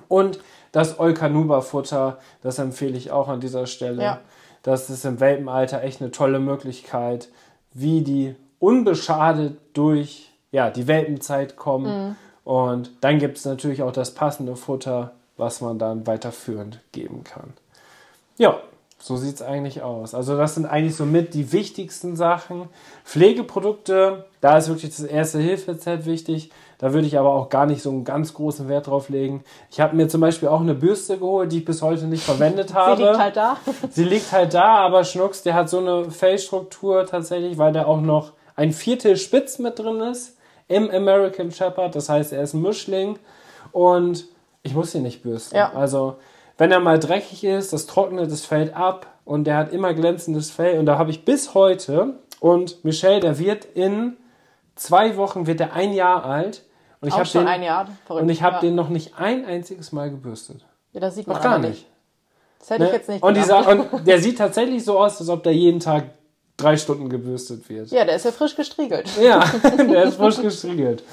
Und das Olkanuba-Futter, das empfehle ich auch an dieser Stelle. Ja. Das ist im Welpenalter echt eine tolle Möglichkeit, wie die unbeschadet durch ja, die Welpenzeit kommen. Und dann gibt es natürlich auch das passende Futter was man dann weiterführend geben kann. Ja, so sieht es eigentlich aus. Also das sind eigentlich somit die wichtigsten Sachen. Pflegeprodukte, da ist wirklich das erste Hilfeset wichtig. Da würde ich aber auch gar nicht so einen ganz großen Wert drauf legen. Ich habe mir zum Beispiel auch eine Bürste geholt, die ich bis heute nicht verwendet habe. Sie liegt halt da. Sie liegt halt da, aber Schnucks, der hat so eine Fellstruktur tatsächlich, weil da auch noch ein Viertel Spitz mit drin ist im American Shepherd. Das heißt, er ist ein Mischling und ich muss ihn nicht bürsten. Ja. Also wenn er mal dreckig ist, das trocknet, das fällt ab und der hat immer glänzendes Fell. Und da habe ich bis heute, und Michel, der wird in zwei Wochen, wird er ein Jahr alt. Und ich habe den, ein Jahr. Verrückt. Und ich habe ja. den noch nicht ein einziges Mal gebürstet. Ja, das sieht man noch gar nicht. Das hätte ne? ich jetzt nicht und, dieser, und der sieht tatsächlich so aus, als ob der jeden Tag drei Stunden gebürstet wird. Ja, der ist ja frisch gestriegelt. Ja, der ist frisch gestriegelt.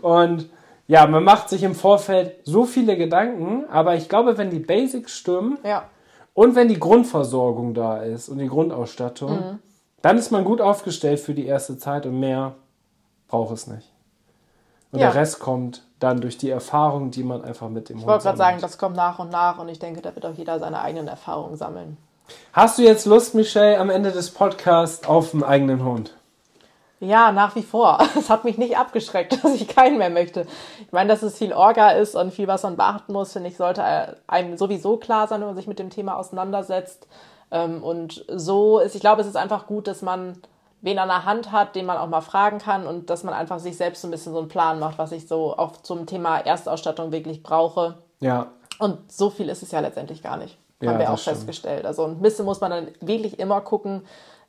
Und ja, man macht sich im Vorfeld so viele Gedanken, aber ich glaube, wenn die Basics stimmen ja. und wenn die Grundversorgung da ist und die Grundausstattung, mhm. dann ist man gut aufgestellt für die erste Zeit und mehr braucht es nicht. Und ja. der Rest kommt dann durch die Erfahrung, die man einfach mit dem ich Hund Ich wollte gerade sagen, das kommt nach und nach und ich denke, da wird auch jeder seine eigenen Erfahrungen sammeln. Hast du jetzt Lust, Michelle, am Ende des Podcasts auf einen eigenen Hund? Ja, nach wie vor. Es hat mich nicht abgeschreckt, dass ich keinen mehr möchte. Ich meine, dass es viel Orga ist und viel, was man beachten muss, finde ich, sollte einem sowieso klar sein, wenn man sich mit dem Thema auseinandersetzt. Ähm, und so ist, ich glaube, es ist einfach gut, dass man wen an der Hand hat, den man auch mal fragen kann und dass man einfach sich selbst so ein bisschen so einen Plan macht, was ich so auch zum Thema Erstausstattung wirklich brauche. Ja. Und so viel ist es ja letztendlich gar nicht. Haben ja, wir auch stimmt. festgestellt. Also ein bisschen muss man dann wirklich immer gucken,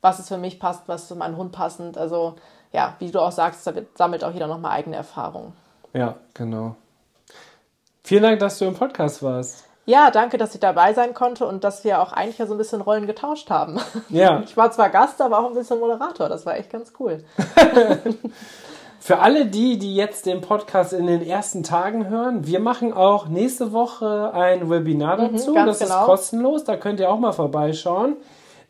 was es für mich passt, was für meinen Hund passend. Also ja, wie du auch sagst, da sammelt auch jeder nochmal eigene Erfahrungen. Ja, genau. Vielen Dank, dass du im Podcast warst. Ja, danke, dass ich dabei sein konnte und dass wir auch eigentlich ja so ein bisschen Rollen getauscht haben. Ja. Ich war zwar Gast, aber auch ein bisschen Moderator. Das war echt ganz cool. Für alle die, die jetzt den Podcast in den ersten Tagen hören, wir machen auch nächste Woche ein Webinar mhm, dazu. Mhm, das genau. ist kostenlos, da könnt ihr auch mal vorbeischauen.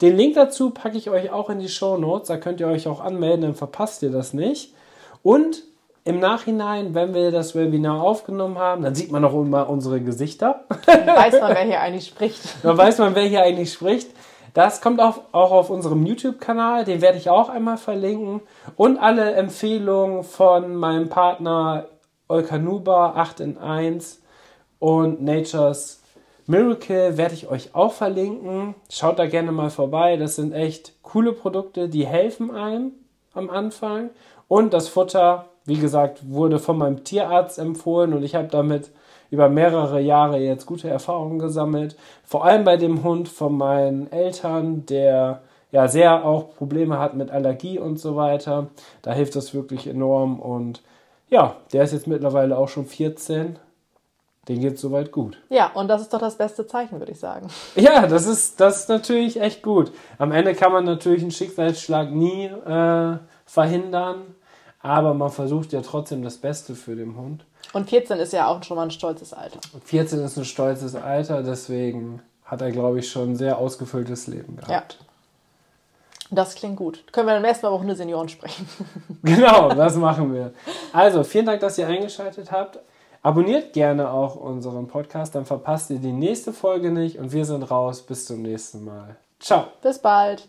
Den Link dazu packe ich euch auch in die Show Notes. Da könnt ihr euch auch anmelden, dann verpasst ihr das nicht. Und im Nachhinein, wenn wir das Webinar aufgenommen haben, dann sieht man auch immer unsere Gesichter. Dann weiß man, wer hier eigentlich spricht. Dann weiß man, wer hier eigentlich spricht. Das kommt auch, auch auf unserem YouTube-Kanal, den werde ich auch einmal verlinken. Und alle Empfehlungen von meinem Partner Olkanuba 8 in 1 und Nature's Miracle werde ich euch auch verlinken. Schaut da gerne mal vorbei. Das sind echt coole Produkte, die helfen einem am Anfang. Und das Futter, wie gesagt, wurde von meinem Tierarzt empfohlen und ich habe damit über mehrere Jahre jetzt gute Erfahrungen gesammelt. Vor allem bei dem Hund von meinen Eltern, der ja sehr auch Probleme hat mit Allergie und so weiter. Da hilft das wirklich enorm und ja, der ist jetzt mittlerweile auch schon 14 den geht es soweit gut. Ja, und das ist doch das beste Zeichen, würde ich sagen. Ja, das ist, das ist natürlich echt gut. Am Ende kann man natürlich einen Schicksalsschlag nie äh, verhindern, aber man versucht ja trotzdem das Beste für den Hund. Und 14 ist ja auch schon mal ein stolzes Alter. 14 ist ein stolzes Alter, deswegen hat er, glaube ich, schon ein sehr ausgefülltes Leben gehabt. Ja. Das klingt gut. Können wir dann erstmal über Hunde Senioren sprechen. genau, das machen wir. Also, vielen Dank, dass ihr eingeschaltet habt. Abonniert gerne auch unseren Podcast, dann verpasst ihr die nächste Folge nicht und wir sind raus. Bis zum nächsten Mal. Ciao. Bis bald.